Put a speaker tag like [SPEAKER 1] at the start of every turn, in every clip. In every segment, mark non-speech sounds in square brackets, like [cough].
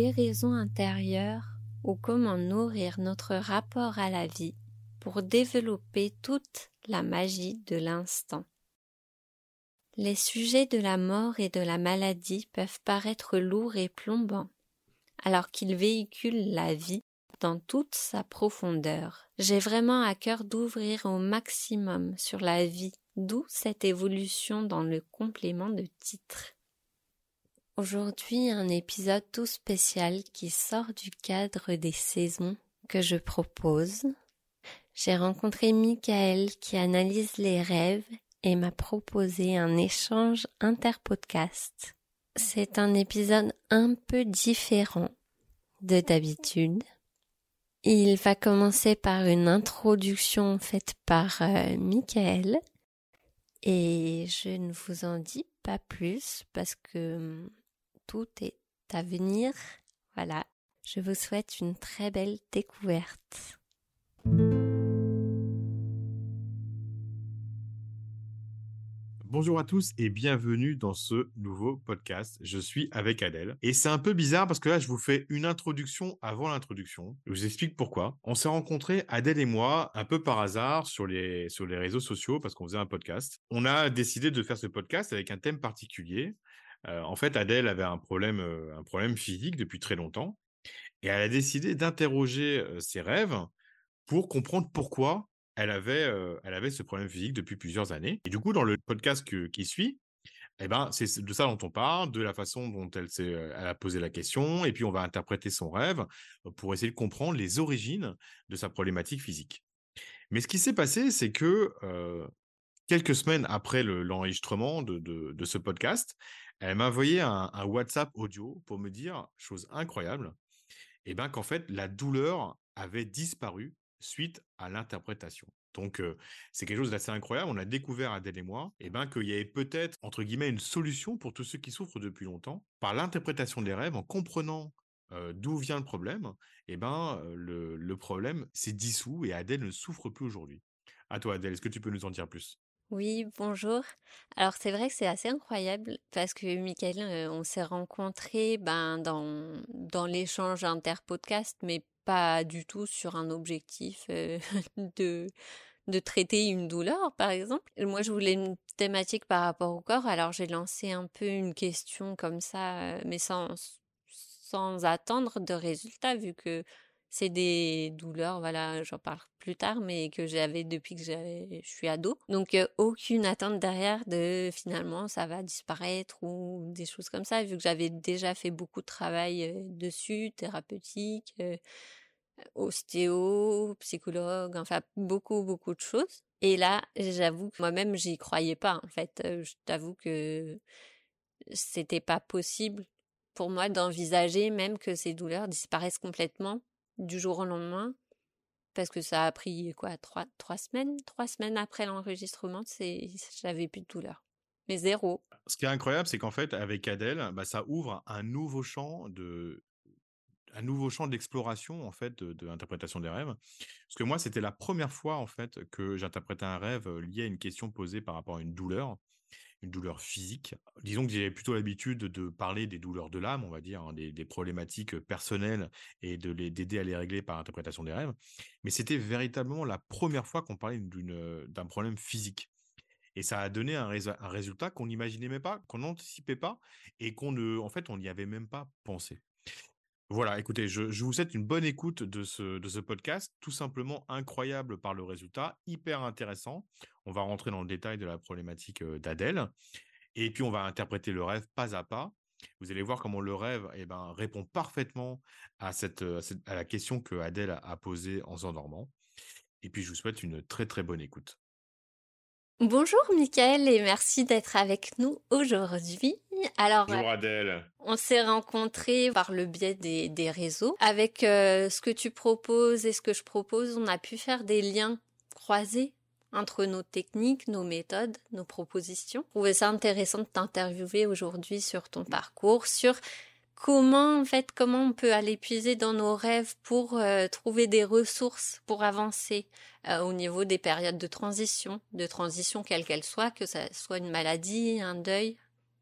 [SPEAKER 1] guérison intérieure ou comment nourrir notre rapport à la vie pour développer toute la magie de l'instant. Les sujets de la mort et de la maladie peuvent paraître lourds et plombants, alors qu'ils véhiculent la vie dans toute sa profondeur. J'ai vraiment à cœur d'ouvrir au maximum sur la vie, d'où cette évolution dans le complément de titre. Aujourd'hui, un épisode tout spécial qui sort du cadre des saisons que je propose. J'ai rencontré Michael qui analyse les rêves et m'a proposé un échange interpodcast. C'est un épisode un peu différent de d'habitude. Il va commencer par une introduction faite par euh, Michael et je ne vous en dis pas plus parce que hum, tout est à venir. Voilà, je vous souhaite une très belle découverte.
[SPEAKER 2] Bonjour à tous et bienvenue dans ce nouveau podcast. Je suis avec Adèle et c'est un peu bizarre parce que là je vous fais une introduction avant l'introduction. Je vous explique pourquoi. On s'est rencontrés Adèle et moi un peu par hasard sur les sur les réseaux sociaux parce qu'on faisait un podcast. On a décidé de faire ce podcast avec un thème particulier. En fait, Adèle avait un problème physique depuis très longtemps et elle a décidé d'interroger ses rêves pour comprendre pourquoi elle avait, ce problème physique depuis plusieurs années. Et du coup, dans le podcast qui suit, eh ben, c'est de ça dont on parle, de la façon dont elle a posé la question, et puis on va interpréter son rêve pour essayer de comprendre les origines de sa problématique physique. Mais ce qui s'est passé, c'est que quelques semaines après l'enregistrement de, ce podcast, elle m'a envoyé un, WhatsApp audio pour me dire, chose incroyable, eh ben, qu'en fait, la douleur avait disparu suite à l'interprétation. Donc, c'est quelque chose d'assez incroyable. On a découvert, Adèle et moi, eh ben, qu'il y avait peut-être, entre guillemets, une solution pour tous ceux qui souffrent depuis longtemps. Par l'interprétation des rêves, en comprenant d'où vient le problème, eh ben, le, problème s'est dissous et Adèle ne souffre plus aujourd'hui. À toi, Adèle, est-ce que tu peux nous en dire plus?
[SPEAKER 1] Oui, bonjour. Alors c'est vrai que c'est assez incroyable parce que Michael, on s'est rencontrés ben, dans, dans l'échange interpodcast, mais pas du tout sur un objectif [laughs] de, de traiter une douleur, par exemple. Moi, je voulais une thématique par rapport au corps, alors j'ai lancé un peu une question comme ça, mais sans, sans attendre de résultat, vu que c'est des douleurs, voilà, j'en parle plus tard, mais que j'avais depuis que je suis ado. Donc aucune attente derrière de finalement ça va disparaître ou des choses comme ça, vu que j'avais déjà fait beaucoup de travail dessus, thérapeutique, ostéo, psychologue, enfin beaucoup beaucoup de choses. Et là, j'avoue que moi-même j'y croyais pas en fait. Je t'avoue que c'était pas possible pour moi d'envisager même que ces douleurs disparaissent complètement du jour au lendemain, parce que ça a pris quoi trois, trois semaines trois semaines après l'enregistrement c'est j'avais plus de douleur. Mais zéro.
[SPEAKER 2] Ce qui est incroyable c'est qu'en fait avec Adèle bah, ça ouvre un nouveau champ de un nouveau champ d'exploration en fait de, l'interprétation des rêves. Parce que moi c'était la première fois en fait que j'interprétais un rêve lié à une question posée par rapport à une douleur une douleur physique. Disons que j'ai plutôt l'habitude de parler des douleurs de l'âme, on va dire, hein, des, problématiques personnelles et de les d'aider à les régler par l'interprétation des rêves. Mais c'était véritablement la première fois qu'on parlait d'un problème physique. Et ça a donné un, un résultat qu'on n'imaginait même pas, qu'on n'anticipait pas, et qu'on ne, en fait, on n'y avait même pas pensé. Voilà, écoutez, je, vous souhaite une bonne écoute de ce, podcast, tout simplement incroyable par le résultat, hyper intéressant. On va rentrer dans le détail de la problématique d'Adèle, et puis on va interpréter le rêve pas à pas. Vous allez voir comment le rêve eh ben, répond parfaitement à, cette, à, la question que Adèle a posée en s'endormant. Et puis je vous souhaite une très très bonne écoute.
[SPEAKER 1] Bonjour Mickaël et merci d'être avec nous aujourd'hui.
[SPEAKER 2] Alors, Bonjour Adèle.
[SPEAKER 1] On s'est rencontrés par le biais des, réseaux. Avec euh, ce que tu proposes et ce que je propose, on a pu faire des liens croisés entre nos techniques, nos méthodes, nos propositions. Je trouvais ça intéressant de t'interviewer aujourd'hui sur ton parcours, sur comment en fait comment on peut aller puiser dans nos rêves pour euh, trouver des ressources pour avancer euh, au niveau des périodes de transition, de transition quelle qu'elle soit, que ça soit une maladie, un deuil,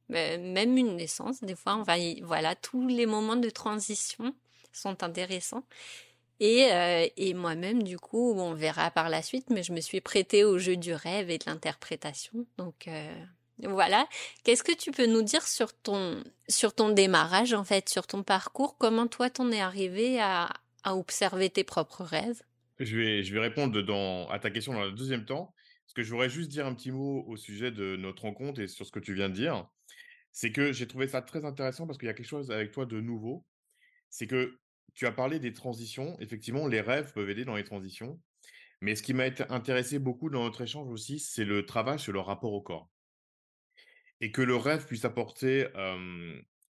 [SPEAKER 1] même une naissance, des fois, on voilà, tous les moments de transition sont intéressants. Et, euh, et moi-même, du coup, on verra par la suite, mais je me suis prêtée au jeu du rêve et de l'interprétation. Donc euh, voilà. Qu'est-ce que tu peux nous dire sur ton, démarrage, en fait, sur ton parcours? Comment toi, t'en es arrivé à, observer tes propres rêves?
[SPEAKER 2] Je vais, répondre à ta question dans le deuxième temps. Parce que je voudrais juste dire un petit mot au sujet de notre rencontre et sur ce que tu viens de dire. C'est que j'ai trouvé ça très intéressant parce qu'il y a quelque chose avec toi de nouveau. C'est que tu as parlé des transitions. Effectivement, les rêves peuvent aider dans les transitions. Mais ce qui m'a intéressé beaucoup dans notre échange aussi, c'est le travail sur le rapport au corps. Et que le rêve puisse apporter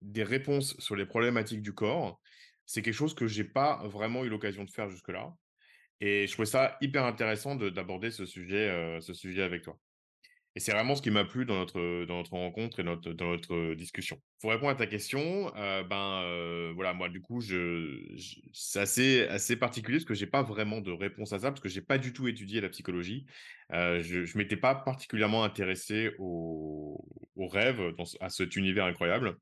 [SPEAKER 2] des réponses sur les problématiques du corps, c'est quelque chose que j'ai pas vraiment eu l'occasion de faire jusque-là. Et je trouvais ça hyper intéressant d'aborder ce sujet, ce sujet avec toi. Et c'est vraiment ce qui m'a plu dans notre, dans notre rencontre et notre, dans notre discussion. Pour répondre à ta question, euh, ben euh, voilà, moi du coup, je, c'est assez, assez particulier parce que j'ai pas vraiment de réponse à ça parce que j'ai pas du tout étudié la psychologie. Euh, je, je m'étais pas particulièrement intéressé au, au rêve, dans, à cet univers incroyable.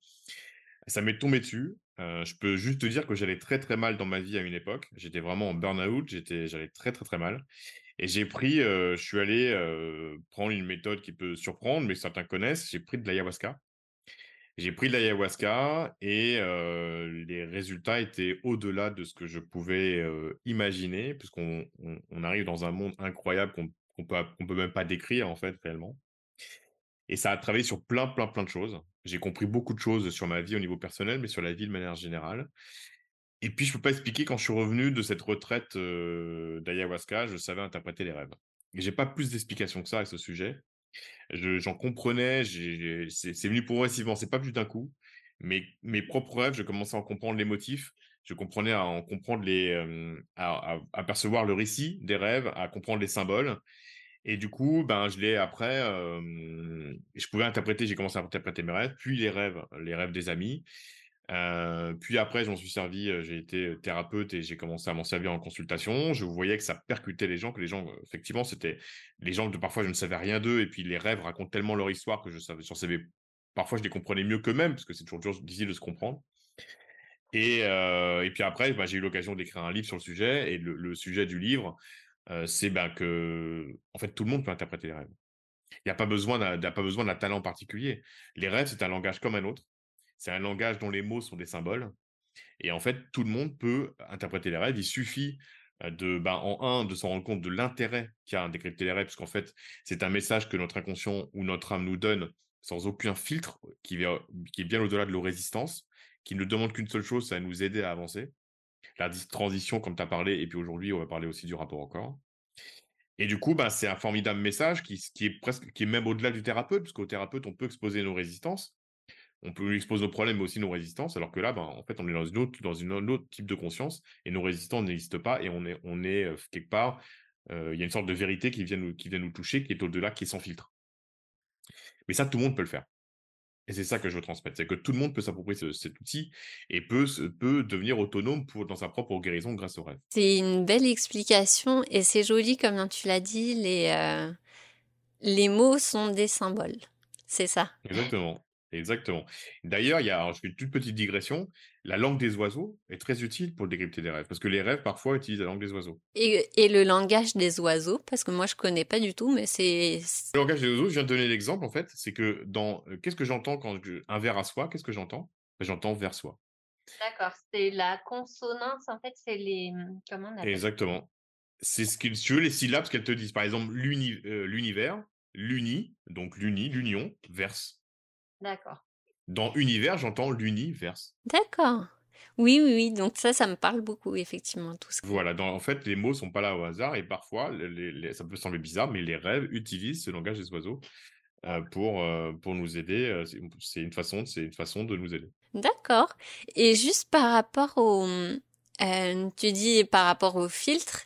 [SPEAKER 2] Ça m'est tombé dessus. je peux juste te dire que j'allais très très mal dans ma vie à une époque. J'étais vraiment en burn-out, j'allais très très très mal. Et j'ai pris, je suis allé prendre une méthode qui peut surprendre, mais certains connaissent. J'ai pris de l'ayahuasca. J'ai pris de l'ayahuasca et les résultats étaient au-delà de ce que je pouvais imaginer, puisqu'on on, arrive dans un monde incroyable qu'on ne peut, peut même pas décrire en fait réellement. Et ça a travaillé sur plein, plein, plein de choses. J'ai compris beaucoup de choses sur ma vie au niveau personnel, mais sur la vie de manière générale. Et puis, je peux pas expliquer quand je suis revenu de cette retraite d'ayahuasca, je savais interpréter les rêves. Et j'ai pas plus d'explications que ça à ce sujet. J'en comprenais, c'est venu progressivement, c'est pas plus d'un coup. Mais mes propres rêves, je commençais à en comprendre les motifs, je comprenais à en comprendre les, à, percevoir le récit des rêves, à comprendre les symboles. Et du coup, ben, je l'ai après, je pouvais interpréter, j'ai commencé à interpréter mes rêves, puis les rêves, les rêves des amis. Euh, puis après, j'en suis servi, j'ai été thérapeute et j'ai commencé à m'en servir en consultation. Je voyais que ça percutait les gens, que les gens, effectivement, c'était les gens de parfois je ne savais rien d'eux et puis les rêves racontent tellement leur histoire que je savais, j'en savais, parfois je les comprenais mieux qu'eux-mêmes parce que c'est toujours, difficile de se comprendre. Et, puis après, bah, j'ai eu l'occasion d'écrire un livre sur le sujet et le, sujet du livre, c'est ben, que en fait tout le monde peut interpréter les rêves. Il n'y a pas besoin d'un talent particulier. Les rêves, c'est un langage comme un autre. C'est un langage dont les mots sont des symboles. Et en fait, tout le monde peut interpréter les rêves. Il suffit de, ben, en un, de s'en rendre compte de l'intérêt qu'il y a à décrypter les rêves, parce qu'en fait, c'est un message que notre inconscient ou notre âme nous donne sans aucun filtre, qui, qui est bien au-delà de nos résistances, qui ne demande qu'une seule chose, c'est à nous aider à avancer. La transition, comme tu as parlé, et puis aujourd'hui, on va parler aussi du rapport au corps. Et du coup, ben, c'est un formidable message qui, qui, est presque, qui est même au-delà du thérapeute, parce qu'au thérapeute, on peut exposer nos résistances on peut lui exposer nos problèmes, mais aussi nos résistances, alors que là, ben, en fait, on est dans une autre, dans une autre type de conscience, et nos résistances n'existent pas, et on est, on est euh, quelque part, euh, il y a une sorte de vérité qui vient nous, qui vient nous toucher, qui est au-delà, qui est sans filtre. Mais ça, tout le monde peut le faire. Et c'est ça que je veux transmettre, c'est que tout le monde peut s'approprier cet outil et peut, peut devenir autonome pour, dans sa propre guérison grâce au rêve.
[SPEAKER 1] C'est une belle explication et c'est joli comme tu l'as dit, les, euh, les mots sont des symboles. C'est ça.
[SPEAKER 2] Exactement. Exactement. D'ailleurs, il y a, alors je fais une toute petite digression, la langue des oiseaux est très utile pour décrypter des rêves, parce que les rêves parfois utilisent la langue des oiseaux.
[SPEAKER 1] Et, et le langage des oiseaux, parce que moi je connais pas du tout, mais c'est...
[SPEAKER 2] Le langage des oiseaux, je viens de donner l'exemple en fait, c'est que dans... Euh, qu'est-ce que j'entends quand je... un vers à soi, qu'est-ce que j'entends? Ben, J'entends vers soi.
[SPEAKER 1] D'accord, c'est la consonance, en fait, c'est les... Hum, comment on appelle
[SPEAKER 2] Exactement. C'est ce que tu veux, les syllabes qu'elles te disent. Par exemple, euh, l'univers, l'uni, donc l'uni, l'union, verse.
[SPEAKER 1] D'accord.
[SPEAKER 2] Dans univers, j'entends l'univers.
[SPEAKER 1] D'accord. Oui, oui, oui. Donc ça, ça me parle beaucoup, effectivement, tout ça.
[SPEAKER 2] Voilà. Dans, en fait, les mots sont pas là au hasard et parfois, ça peut sembler bizarre, mais les rêves utilisent ce langage des oiseaux euh, pour, euh, pour nous aider. Euh, c'est une façon, c'est une façon de nous aider.
[SPEAKER 1] D'accord. Et juste par rapport au, tu dis par rapport au filtre.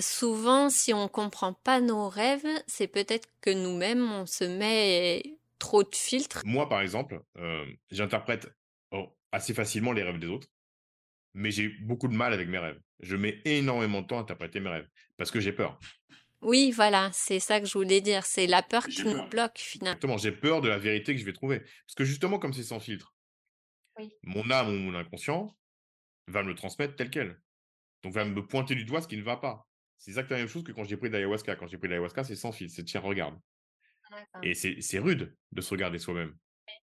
[SPEAKER 1] Souvent, si on comprend pas nos rêves, c'est peut-être que nous-mêmes on se met trop de filtres?
[SPEAKER 2] Moi, par exemple, euh, j'interprète oh, assez facilement les rêves des autres, mais j'ai beaucoup de mal avec mes rêves. Je mets énormément de temps à interpréter mes rêves parce que j'ai peur.
[SPEAKER 1] Oui, voilà, c'est ça que je voulais dire. C'est la peur qui nous
[SPEAKER 3] peur.
[SPEAKER 1] bloque finalement.
[SPEAKER 2] Exactement, j'ai peur de la vérité que je vais trouver. Parce que justement, comme c'est sans filtre,
[SPEAKER 1] Oui.
[SPEAKER 2] mon âme ou mon inconscient va me le transmettre tel quel. Donc, va me pointer du doigt ce qui ne va pas. C'est exactement la même chose que quand j'ai pris de l'ayahuasca. Quand j'ai pris de l'ayahuasca, c'est sans filtre. C'est tiens, regarde. Et c'est rude de se regarder soi-même.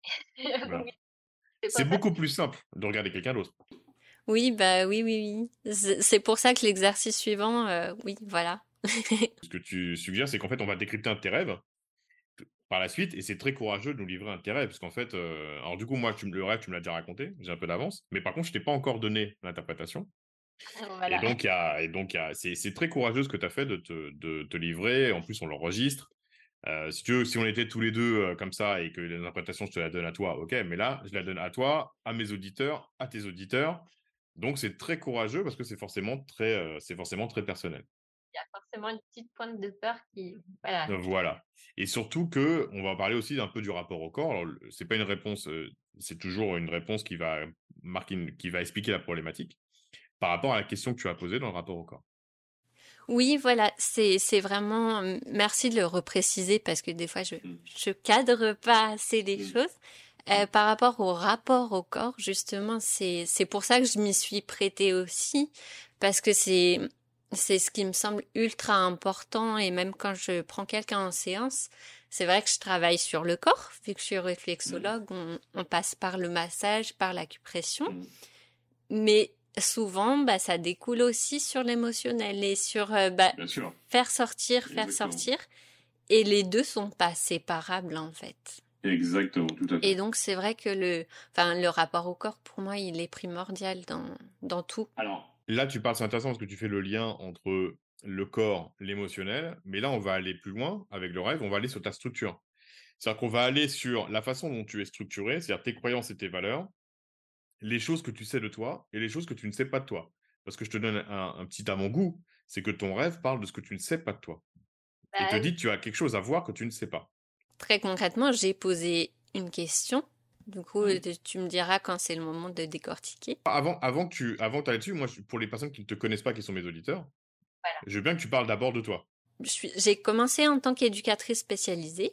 [SPEAKER 2] [laughs] Voilà.
[SPEAKER 1] C'est
[SPEAKER 2] beaucoup plus simple de regarder quelqu'un d'autre.
[SPEAKER 1] Oui, bah oui, oui, oui. C'est pour ça que l'exercice suivant, euh, oui, voilà. [laughs]
[SPEAKER 2] Ce que tu suggères, c'est qu'en fait, on va décrypter un de tes rêves par la suite, et c'est très courageux de nous livrer un de tes rêves, parce qu'en fait, euh, alors du coup, moi, tu le rêve, tu me l'as déjà raconté, j'ai un peu d'avance, mais par contre, je t'ai pas encore donné l'interprétation. Et donc, il y a, et donc, il y a, c'est, c'est très courageux ce que tu as fait de te, de te livrer. En plus, on l'enregistre. Euh, si tu veux, si on était tous les deux euh, comme ça et que l'interprétation, je te la donne à toi, ok, mais là, je la donne à toi, à mes auditeurs, à tes auditeurs. Donc, c'est très courageux parce que c'est forcément très, euh, c'est forcément très personnel.
[SPEAKER 1] Il y a forcément une petite pointe de peur qui, voilà.
[SPEAKER 2] Voilà. Et surtout que on va parler aussi un peu du rapport au corps. Alors, c'est pas une réponse, c'est toujours une réponse qui va marquer, une- qui va expliquer la problématique par rapport à la question que tu as posée dans le rapport au corps.
[SPEAKER 1] Oui, voilà, c'est c'est vraiment euh, merci de le repréciser parce que des fois je
[SPEAKER 3] Mm.
[SPEAKER 1] je cadre pas assez les
[SPEAKER 3] Mm.
[SPEAKER 1] choses. Euh, par rapport au rapport au corps, justement, c'est c'est pour ça que je m'y suis prêtée aussi parce que c'est c'est ce qui me semble ultra important et même quand je prends quelqu'un en séance, c'est vrai que je travaille sur le corps vu que je suis réflexologue, on, on passe par le massage, par l'acupression.
[SPEAKER 3] Mm.
[SPEAKER 1] Mais souvent, bah, ça découle aussi sur l'émotionnel et sur euh, bah, faire sortir, faire
[SPEAKER 3] Exactement.
[SPEAKER 1] sortir. Et les deux sont pas séparables en fait.
[SPEAKER 3] Exactement, tout à fait.
[SPEAKER 1] Et donc c'est vrai que le, enfin le rapport au corps pour moi il est primordial dans dans tout.
[SPEAKER 3] Alors,
[SPEAKER 2] Là, tu parles, c'est intéressant parce que tu fais le lien entre le corps, l'émotionnel, mais là, on va aller plus loin avec le rêve, on va aller sur ta structure. C'est-à-dire qu'on va aller sur la façon dont tu es structuré, c'est-à-dire tes croyances et tes valeurs, les choses que tu sais de toi et les choses que tu ne sais pas de toi. Parce que je te donne un, un petit avant-goût, c'est que ton rêve parle de ce que tu ne sais pas de toi. Et te dit que tu as quelque chose à voir que tu ne sais pas.
[SPEAKER 1] Très concrètement, j'ai posé une question. Du coup,
[SPEAKER 3] Mhm.
[SPEAKER 1] tu- me diras quand c'est le moment de décortiquer.
[SPEAKER 2] Avant, avant que tu avant ailles dessus, moi, pour les personnes qui ne te connaissent pas, qui sont mes auditeurs, je veux bien que tu parles d'abord de toi.
[SPEAKER 1] J'ai commencé en tant qu'éducatrice spécialisée.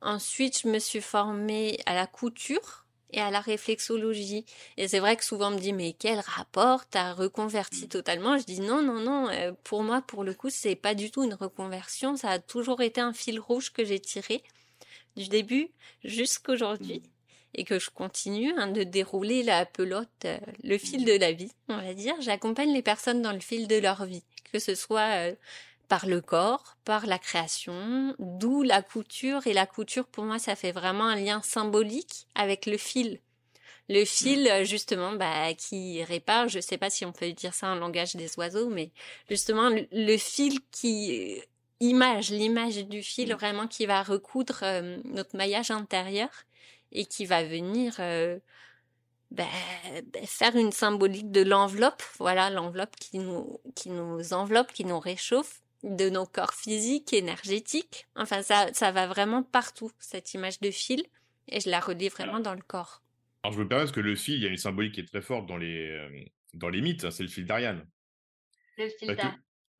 [SPEAKER 1] Ensuite, je me suis formée à la couture et à la réflexologie. Et c'est vrai que souvent on me dit mais quel rapport T'as reconverti totalement? Je dis non non non. euh, Pour moi, pour le coup, c'est pas du tout une reconversion. Ça a toujours été un fil rouge que j'ai tiré du début jusqu'aujourd'hui et que je continue hein, de dérouler la pelote, euh, le fil de la vie, on va dire. J'accompagne les personnes dans le fil de leur vie, que ce soit euh, par le corps, par la création, d'où la couture. Et la couture, pour moi, ça fait vraiment un lien symbolique avec le fil. Le fil, euh, justement, bah, qui répare, je sais pas si on peut dire ça en langage des oiseaux, mais justement, le, le fil qui euh, image, l'image du fil
[SPEAKER 3] Mm.
[SPEAKER 1] vraiment qui va recoudre euh, notre maillage intérieur et qui va venir euh, bah, bah, faire une symbolique de l'enveloppe, voilà, l'enveloppe qui nous, qui nous enveloppe, qui nous réchauffe, de nos corps physiques, énergétiques. Enfin, ça, ça va vraiment partout, cette image de fil, et je la relis vraiment
[SPEAKER 3] Alors.
[SPEAKER 1] dans le corps.
[SPEAKER 2] Alors, je me permets parce que le fil, il y a une symbolique qui est très forte dans les, euh, dans les mythes, hein, c'est le fil d'Ariane.
[SPEAKER 1] Le fil
[SPEAKER 2] que-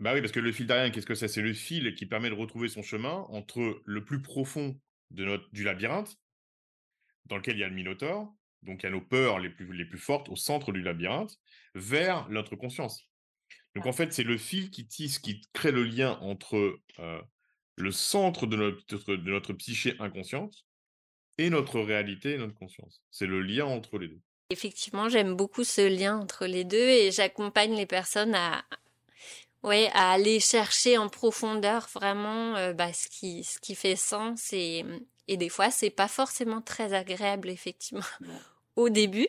[SPEAKER 2] bah oui, parce que le fil d'Ariane, qu'est-ce que c'est? C'est le fil qui permet de retrouver son chemin entre le plus profond de notre, du labyrinthe, dans lequel il y a le Minotaure, donc il y a nos peurs les plus, les plus fortes au centre du labyrinthe, vers notre conscience. Donc en fait, c'est le fil qui tisse, qui crée le lien entre euh, le centre de notre, de notre psyché inconsciente et notre réalité et notre conscience. C'est le lien entre les deux.
[SPEAKER 1] Effectivement, j'aime beaucoup ce lien entre les deux et j'accompagne les personnes à, ouais, à aller chercher en profondeur vraiment euh, bah, ce qui, ce qui fait sens et, et des fois c'est pas forcément très agréable effectivement au début,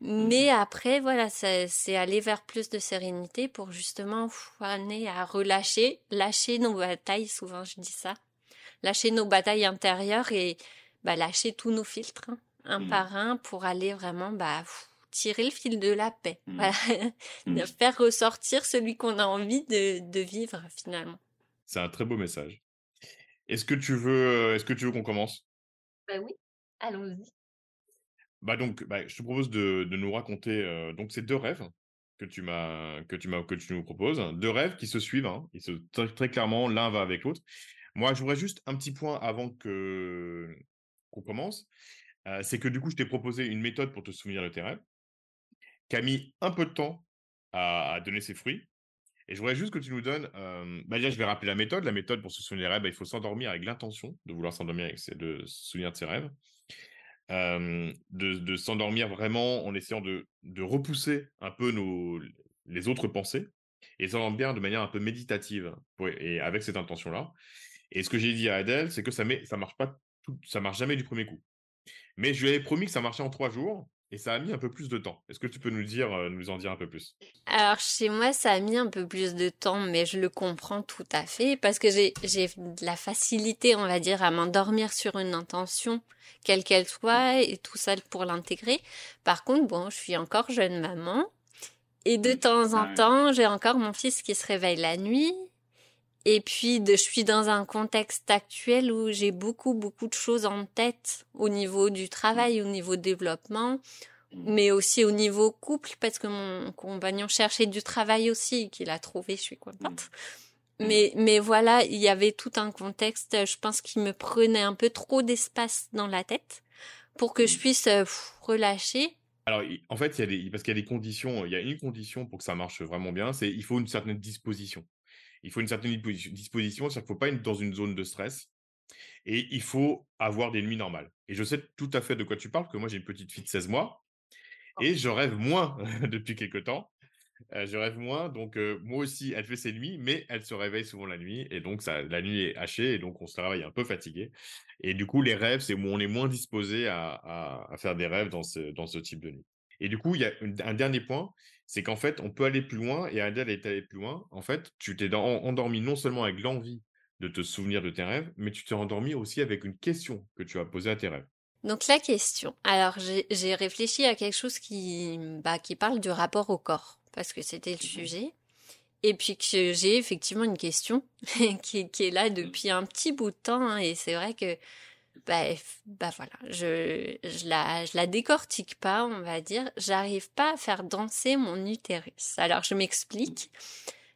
[SPEAKER 1] mais après voilà, c'est aller vers plus de sérénité pour justement amener à relâcher, lâcher nos batailles. Souvent je dis ça, lâcher nos batailles intérieures et bah, lâcher tous nos filtres hein, un
[SPEAKER 3] Mhm.
[SPEAKER 1] par un pour aller vraiment bah pff, tirer le fil de la paix. Voilà, [laughs] de faire ressortir celui qu'on a envie de, de vivre finalement.
[SPEAKER 2] C'est un très beau message. Est-ce que tu veux, est-ce que tu veux qu'on commence?
[SPEAKER 1] Bah oui, allons-y.
[SPEAKER 2] Bah donc, bah, je te propose de, nous raconter donc ces deux rêves que tu nous proposes, deux rêves qui se suivent, hein, se très, clairement l'un va avec l'autre. Moi, je voudrais juste un petit point avant que qu'on commence, c'est que du coup, je t'ai proposé une méthode pour te souvenir de tes rêves, qui a mis un peu de temps à, à donner ses fruits. Et je voudrais juste que tu nous donnes, euh, bah déjà, je vais rappeler la méthode. La méthode pour se souvenir des rêves, bah, il faut s'endormir avec l'intention de vouloir s'endormir avec ses- de se souvenir de ses rêves. De, s'endormir vraiment en essayant de, repousser un peu nos, les autres pensées et s'endormir de manière un peu méditative et avec cette intention-là. Et ce que j'ai dit à Adèle, c'est que ça ne ça marche pas, ça marche jamais du premier coup. Mais je lui avais promis que ça marchait en trois jours et ça a mis un peu plus de temps. Est-ce que tu peux nous dire, euh, nous en dire un peu plus?
[SPEAKER 1] Alors chez moi, ça a mis un peu plus de temps, mais je le comprends tout à fait parce que j'ai de la facilité, on va dire, à m'endormir sur une intention, quelle qu'elle soit, et tout ça pour l'intégrer. Par contre, bon, je suis encore jeune maman, et de temps en temps, j'ai encore mon fils qui se réveille la nuit. Et puis, de, je suis dans un contexte actuel où j'ai beaucoup, beaucoup de choses en tête au niveau du travail, au niveau développement, mais aussi au niveau couple, parce que mon compagnon cherchait du travail aussi, qu'il a trouvé, je suis contente. Mais, mais voilà, il y avait tout un contexte, je pense qu'il me prenait un peu trop d'espace dans la tête pour que je puisse euh, pff, relâcher.
[SPEAKER 2] Alors, en fait, il y a des, parce qu'il y a des conditions, il y a une condition pour que ça marche vraiment bien, c'est il faut une certaine disposition. Il faut une certaine disposi- disposition, c'est-à-dire qu'il ne faut pas être dans une zone de stress et il faut avoir des nuits normales. Et je sais tout à fait de quoi tu parles, parce que moi j'ai une petite fille de 16 mois et je rêve moins [laughs] depuis quelque temps. Euh, je rêve moins, donc euh, moi aussi, elle fait ses nuits, mais elle se réveille souvent la nuit, et donc ça, la nuit est hachée, et donc on se réveille un peu fatigué. Et du coup, les rêves, c'est où on est moins disposé à, à- à faire des rêves dans ce, dans ce type de nuit. Et du coup, il y a un dernier point, c'est qu'en fait, on peut aller plus loin, et Adèle est allée plus loin. En fait, tu t'es endormi non seulement avec l'envie de te souvenir de tes rêves, mais tu t'es endormi aussi avec une question que tu as posée à tes rêves.
[SPEAKER 1] Donc la question. Alors j'ai j'ai réfléchi à quelque chose qui, bah, qui parle du rapport au corps, parce que c'était le sujet. Et puis que j'ai effectivement une question [laughs] qui, qui est là depuis un petit bout de temps, hein, et c'est vrai que bah, bah voilà, je, je la, je la décortique pas, on va dire. J'arrive pas à faire danser mon utérus. Alors je m'explique.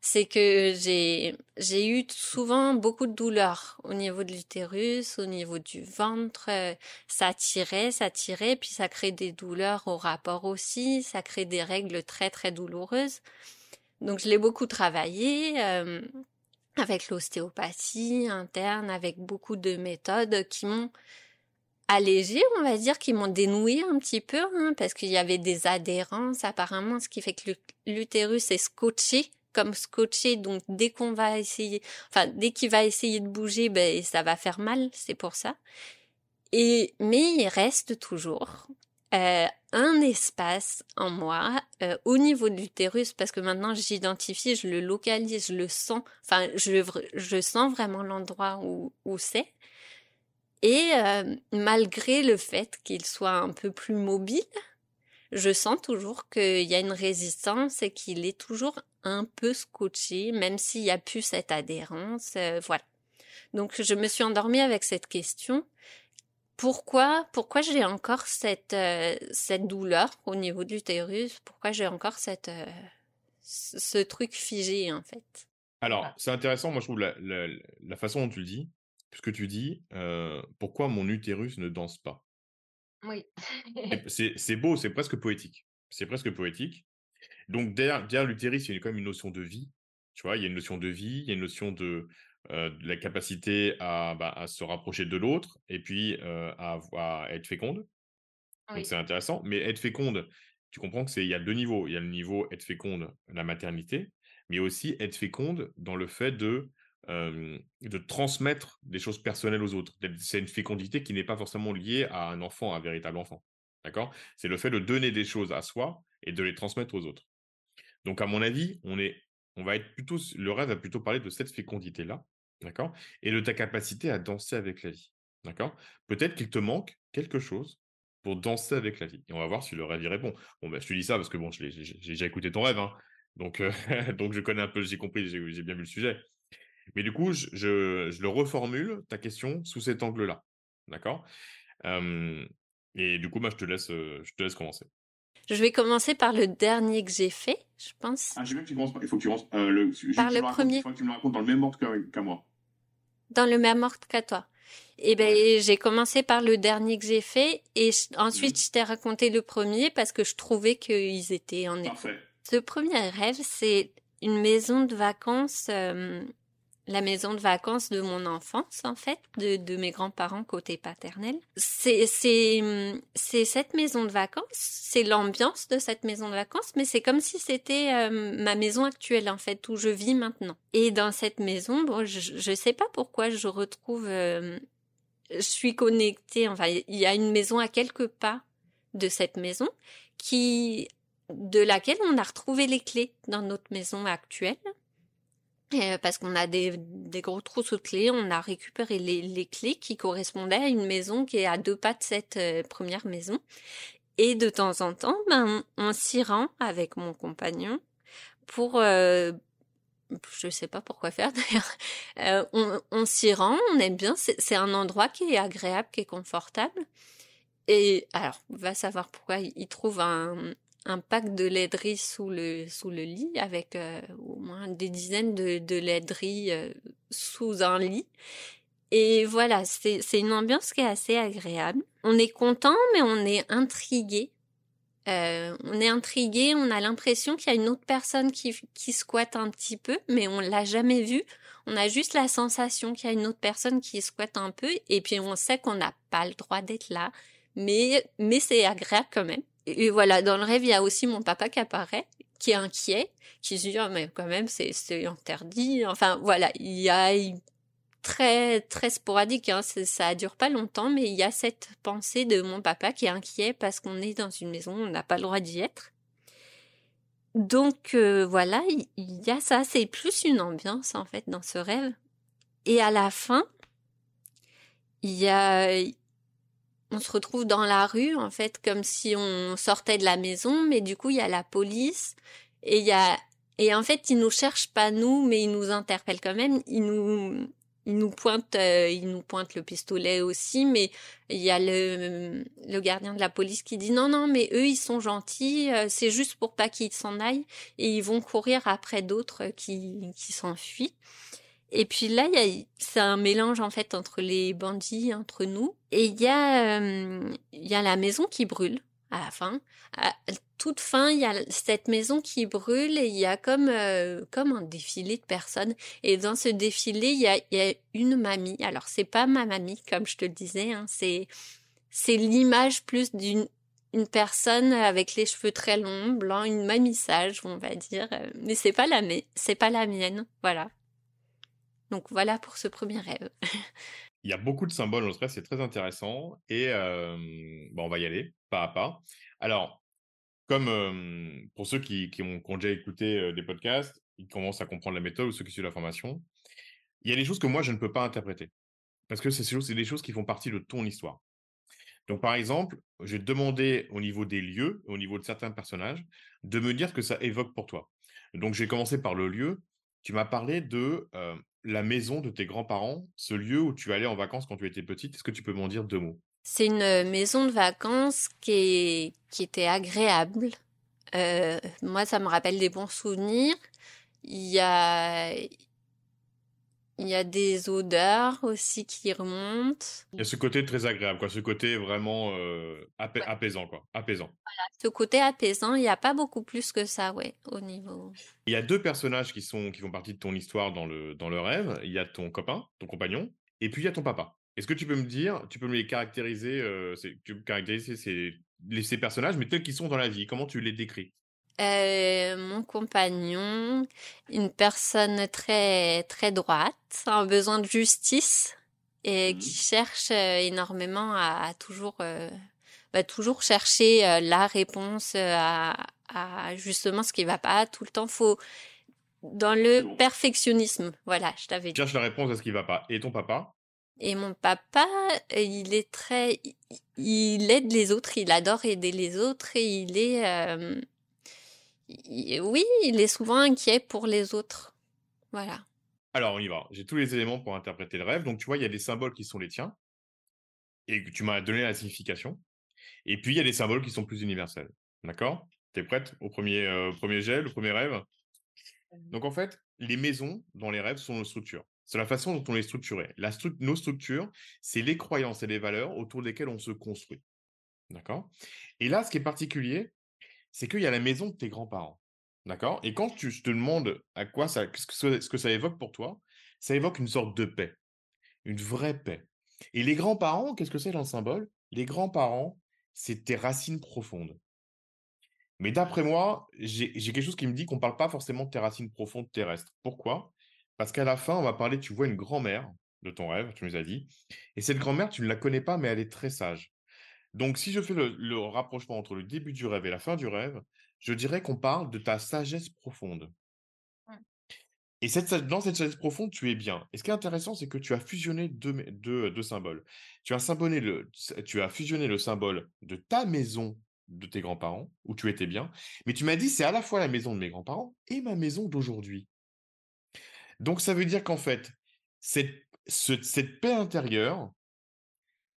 [SPEAKER 1] C'est que j'ai, j'ai eu souvent beaucoup de douleurs au niveau de l'utérus, au niveau du ventre. Ça tirait, ça tirait, puis ça crée des douleurs au rapport aussi. Ça crée des règles très très douloureuses. Donc je l'ai beaucoup travaillé. euh, avec l'ostéopathie interne, avec beaucoup de méthodes qui m'ont allégé, on va dire, qui m'ont dénoué un petit peu, hein, parce qu'il y avait des adhérences apparemment, ce qui fait que l'ut- l'utérus est scotché, comme scotché, donc dès qu'on va essayer, enfin dès qu'il va essayer de bouger, ben ça va faire mal, c'est pour ça. Et mais il reste toujours euh, un espace en moi euh, au niveau de l'utérus parce que maintenant j'identifie, je le localise, je le sens, enfin je, je sens vraiment l'endroit où, où c'est. Et euh, malgré le fait qu'il soit un peu plus mobile, je sens toujours qu'il y a une résistance et qu'il est toujours un peu scotché, même s'il n'y a plus cette adhérence. voilà. Donc je me suis endormie avec cette question pourquoi, pourquoi j'ai encore cette, euh, cette douleur au niveau de l'utérus? Pourquoi j'ai encore cette, euh, ce truc figé en fait?
[SPEAKER 2] Alors,
[SPEAKER 3] Voilà.
[SPEAKER 2] c'est intéressant, moi je trouve la, la- la façon dont tu le dis, ce que tu dis, euh, pourquoi mon utérus ne danse pas?
[SPEAKER 3] Oui. [laughs]
[SPEAKER 2] C'est c'est beau, c'est presque poétique. C'est presque poétique. Donc, derrière, derrière l'utérus, il y a quand même une notion de vie. Tu vois, il y a une notion de vie, il y a une notion de, euh, la capacité à, bah, à se rapprocher de l'autre et puis euh, à, être féconde. Donc, c'est intéressant. Mais être féconde, tu comprends que c'est, il y a deux niveaux. Il y a le niveau être féconde, la maternité, mais aussi être féconde dans le fait de, euh, de transmettre des choses personnelles aux autres. C'est une fécondité qui n'est pas forcément liée à un enfant, à un véritable enfant. D'accord? C'est le fait de donner des choses à soi et de les transmettre aux autres. Donc, à mon avis, on est, on va être plutôt, le rêve va plutôt parler de cette fécondité-là, d'accord? Et de ta capacité à danser avec la vie, d'accord? Peut-être qu'il te manque quelque chose pour danser avec la vie. Et on va voir si le rêve y répond. Bon, ben, je te dis ça parce que bon, j'ai déjà écouté ton rêve, hein. donc, euh, [laughs] donc je connais un peu, j'ai compris, j'ai bien vu le sujet. Mais du coup, je, le reformule, ta question, sous cet angle-là, d'accord? Et du coup, bah, je te laisse, euh, je te laisse commencer.
[SPEAKER 1] Je vais commencer par le dernier que j'ai fait, je pense.
[SPEAKER 3] Ah, j'ai vu que tu commences par... Il faut que tu commences... Euh, le...
[SPEAKER 1] Par le premier.
[SPEAKER 3] Il faut que tu me le racontes dans le même ordre qu'à moi.
[SPEAKER 1] Dans le même ordre qu'à toi. Eh ben, j'ai commencé par le dernier que j'ai fait et ensuite mhm. je t'ai raconté le premier parce que je trouvais qu'ils étaient en
[SPEAKER 3] Parfait.
[SPEAKER 1] Ce premier rêve, c'est une maison de vacances euh, la maison de vacances de mon enfance, en fait, de, de mes grands-parents côté paternel. C'est, cette maison de vacances, c'est l'ambiance de cette maison de vacances, mais c'est comme si c'était euh, ma maison actuelle, en fait, où je vis maintenant. Et dans cette maison, bon, je, je sais pas pourquoi je retrouve, euh, je suis connectée, enfin, il y a une maison à quelques pas de cette maison qui, de laquelle on a retrouvé les clés dans notre maison actuelle. Euh, parce qu'on a des, des, gros trousseaux de clés, on a récupéré les, les, clés qui correspondaient à une maison qui est à deux pas de cette euh, première maison. Et de temps en temps, ben, on, s'y rend avec mon compagnon pour, euh, je sais pas pourquoi faire [laughs] d'ailleurs, euh, on, on s'y rend, on aime bien, c'est un endroit qui est agréable, qui est confortable. Et alors, on va savoir pourquoi il trouve un, un pack de laideries sous le sous le lit avec euh, au moins des dizaines de, de laideries euh, sous un lit. Et voilà, c'est une ambiance qui est assez agréable. On est content, mais on est intrigué. Euh, on est intrigué, on a l'impression qu'il y a une autre personne qui qui squatte un petit peu, mais on l'a jamais vu. On a juste la sensation qu'il y a une autre personne qui squatte un peu, et puis on sait qu'on n'a pas le droit d'être là, mais mais c'est agréable quand même et voilà, dans le rêve, il y a aussi mon papa qui apparaît, qui est inquiet, qui se dit, oh, mais quand même, c'est, c'est interdit. Enfin, voilà, il y a très, très sporadique, hein, ça dure pas longtemps, mais il y a cette pensée de mon papa qui est inquiet parce qu'on est dans une maison, on n'a pas le droit d'y être. Donc, euh, voilà, il y a ça, c'est plus une ambiance, en fait, dans ce rêve. Et à la fin, il y a, on se retrouve dans la rue, en fait, comme si on sortait de la maison, mais du coup, il y a la police, et il y a, et en fait, ils nous cherchent pas nous, mais ils nous interpellent quand même, ils nous, ils nous pointent, euh, ils nous pointent le pistolet aussi, mais il y a le, le gardien de la police qui dit non, non, mais eux, ils sont gentils, euh, c'est juste pour pas qu'ils s'en aillent, et ils vont courir après d'autres qui, qui s'enfuient. Et puis là, c'est un mélange en fait entre les bandits, entre nous. Et il y a, euh, il y a la maison qui brûle à la fin. À toute fin, il y a cette maison qui brûle et il y a comme euh, comme un défilé de personnes. Et dans ce défilé, il y a, y a une mamie. Alors c'est pas ma mamie comme je te le disais. Hein, c'est c'est l'image plus d'une une personne avec les cheveux très longs, blancs, une mamie sage, on va dire. Mais c'est pas la c'est pas la mienne. Voilà. Donc voilà pour ce premier rêve.
[SPEAKER 2] Il y a beaucoup de symboles dans le rêve, c'est très intéressant. Et bon, on va y aller, pas à pas. Alors, comme pour ceux qui, ont, déjà écouté des podcasts, ils commencent à comprendre la méthode ou ceux qui suivent la formation, il y a des choses que moi, je ne peux pas interpréter. Parce que c'est des choses qui font partie de ton histoire. Donc, par exemple, j'ai demandé au niveau des lieux, au niveau de certains personnages, de me dire ce que ça évoque pour toi. Donc, j'ai commencé par le lieu. Tu m'as parlé de la maison de tes grands-parents, ce lieu où tu allais en vacances quand tu étais petite. Est-ce que tu peux m'en dire deux mots?
[SPEAKER 1] C'est une euh, maison de vacances qui, était agréable. Euh, moi, ça me rappelle des bons souvenirs. Il y a, il y a des odeurs aussi qui remontent.
[SPEAKER 2] Il y a ce côté très agréable, quoi. Ce côté vraiment euh, apaisant, quoi. Apaisant.
[SPEAKER 1] Voilà, ce côté apaisant, il n'y a pas beaucoup plus que ça, ouais, au niveau.
[SPEAKER 2] Il y a deux personnages qui sont qui font partie de ton histoire dans le dans le rêve. Il y a ton copain, ton compagnon, et puis il y a ton papa. Est-ce que tu peux me dire, tu peux me les caractériser, euh, tu peux caractériser ces, ces personnages, mais tels qu'ils sont dans la vie Comment tu les décris?
[SPEAKER 1] Euh, mon compagnon, une personne très très droite, un besoin de justice et mmh. qui cherche euh, énormément à, toujours euh, bah, toujours chercher la réponse à, à, justement ce qui va pas tout le temps. Faut dans le perfectionnisme voilà je t'avais dit.
[SPEAKER 2] cherche la réponse à ce qui va pas. Et ton papa?
[SPEAKER 1] Et mon papa, il est très, il aide les autres, il adore aider les autres et il est, oui, il est souvent inquiet pour les autres. Voilà.
[SPEAKER 2] Alors, on y va. J'ai tous les éléments pour interpréter le rêve. Donc, tu vois, il y a des symboles qui sont les tiens et que tu m'as donné la signification. Et puis, il y a des symboles qui sont plus universels. D'accord? Tu es prête au premier, euh, premier jet, le premier rêve? Donc en fait, les maisons dans les rêves sont nos structures. C'est la façon dont on les structurait. La nos structures, c'est les croyances et les valeurs autour desquelles on se construit. D'accord? Et là, ce qui est particulier, c'est qu'il y a la maison de tes grands-parents. D'accord? Et quand tu, je te demande à quoi ça, ce que, ça évoque pour toi, ça évoque une sorte de paix, une vraie paix. Et les grands-parents, qu'est-ce que c'est dans le symbole? Les grands-parents, c'est tes racines profondes. Mais d'après moi, j'ai quelque chose qui me dit qu'on ne parle pas forcément de tes racines profondes terrestres. Pourquoi? Parce qu'à la fin, on va parler, tu vois une grand-mère de ton rêve, tu nous as dit. Et cette grand-mère, tu ne la connais pas, mais elle est très sage. Donc, si je fais le, rapprochement entre le début du rêve et la fin du rêve, je dirais qu'on parle de ta sagesse profonde. Mmh. Et cette, dans cette sagesse profonde, tu es bien. Et ce qui est intéressant, c'est que tu as fusionné deux, deux, symboles. Tu as, le, tu as fusionné le symbole de ta maison de tes grands-parents, où tu étais bien, mais tu m'as dit c'est à la fois la maison de mes grands-parents et ma maison d'aujourd'hui. Donc ça veut dire qu'en fait, cette, cette paix intérieure,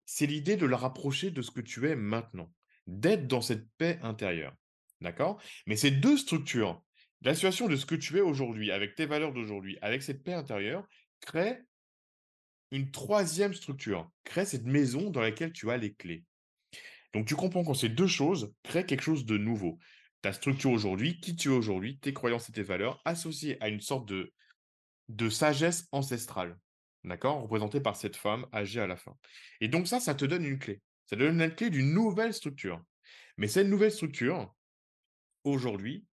[SPEAKER 2] c'est l'idée de la rapprocher de ce que tu es maintenant, d'être dans cette paix intérieure. D'accord? Mais ces deux structures, la situation de ce que tu es aujourd'hui, avec tes valeurs d'aujourd'hui, avec cette paix intérieure, créent une troisième structure, crée cette maison dans laquelle tu as les clés. Donc tu comprends que ces deux choses créent quelque chose de nouveau. Ta structure aujourd'hui, qui tu es aujourd'hui, tes croyances et tes valeurs, associées à une sorte de, de sagesse ancestrale d'accord, représenté par cette femme âgée à la fin. Et donc ça, ça te donne une clé. Ça te donne une clé d'une nouvelle structure. Mais cette nouvelle structure, aujourd'hui,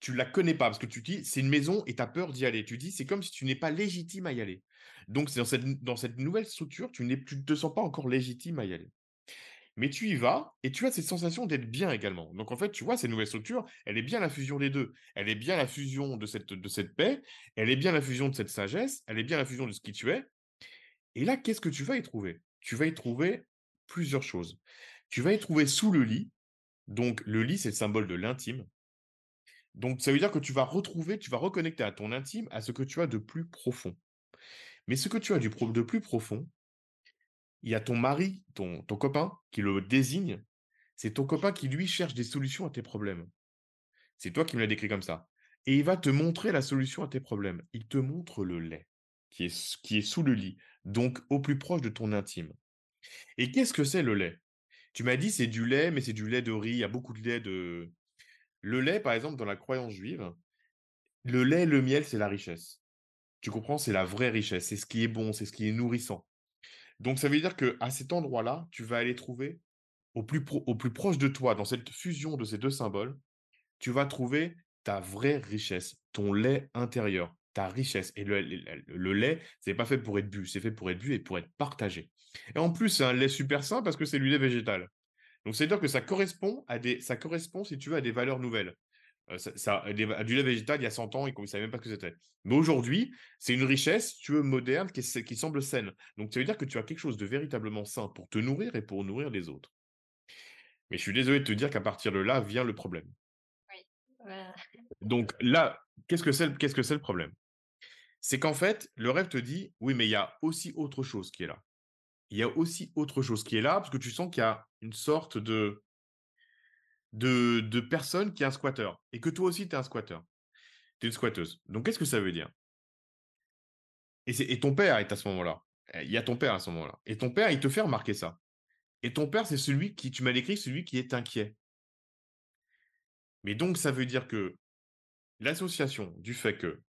[SPEAKER 2] tu la connais pas parce que tu dis, c'est une maison et tu as peur d'y aller. Tu dis, c'est comme si tu n'es pas légitime à y aller. Donc, c'est dans cette, dans cette nouvelle structure, tu ne te sens pas encore légitime à y aller mais tu y vas et tu as cette sensation d'être bien également. Donc en fait, tu vois, cette nouvelle structure, elle est bien la fusion des deux. Elle est bien la fusion de cette, paix, elle est bien la fusion de cette sagesse, elle est bien la fusion de ce qui tu es. Et là, qu'est-ce que tu vas y trouver? Tu vas y trouver plusieurs choses. Tu vas y trouver sous le lit. Donc le lit, c'est le symbole de l'intime. Donc ça veut dire que tu vas retrouver, tu vas reconnecter à ton intime, à ce que tu as de plus profond. Mais ce que tu as de plus profond, il y a ton mari, ton, copain, qui le désigne. C'est ton copain qui, lui, cherche des solutions à tes problèmes. C'est toi qui me l'as décrit comme ça. Et il va te montrer la solution à tes problèmes. Il te montre le lait qui est, qui est sous le lit, donc au plus proche de ton intime. Et qu'est-ce que c'est le lait? Tu m'as dit c'est du lait, mais c'est du lait de riz. Il y a beaucoup de lait de. Le lait, par exemple, dans la croyance juive, le lait, le miel, c'est la richesse. Tu comprends? C'est la vraie richesse. C'est ce qui est bon, c'est ce qui est nourrissant. Donc, ça veut dire qu'à cet endroit-là, tu vas aller trouver au plus, proche de toi, dans cette fusion de ces deux symboles, tu vas trouver ta vraie richesse, ton lait intérieur, ta richesse. Et le, le, lait, c'est pas fait pour être bu, c'est fait pour être bu et pour être partagé. Et en plus, c'est un lait super sain parce que c'est du lait végétal. Donc, c'est-à-dire que ça correspond à des, ça correspond, si tu veux, à des valeurs nouvelles. Ça, du lait végétal, il y a 100 ans, ils ne savaient même pas ce que c'était. Mais aujourd'hui, c'est une richesse, tu veux, moderne, qui, qui, semble saine. Donc, ça veut dire que tu as quelque chose de véritablement sain pour te nourrir et pour nourrir les autres. Mais je suis désolé de te dire qu'à partir de là vient le problème. Oui. Donc là, qu'est-ce que c'est qu'est-ce que c'est le problème? C'est qu'en fait, le rêve te dit, oui, mais il y a aussi autre chose qui est là. Il y a aussi autre chose qui est là, parce que tu sens qu'il y a une sorte de de, de personne qui est un squatter et que toi aussi tu es un squatter. Tu es une squatteuse. Donc qu'est-ce que ça veut dire? Et, ton père est à ce moment-là. Eh, il y a ton père à ce moment-là. Et ton père, il te fait remarquer ça. Et ton père, c'est celui qui, tu m'as décrit, celui qui est inquiet. Mais donc, ça veut dire que l'association du fait que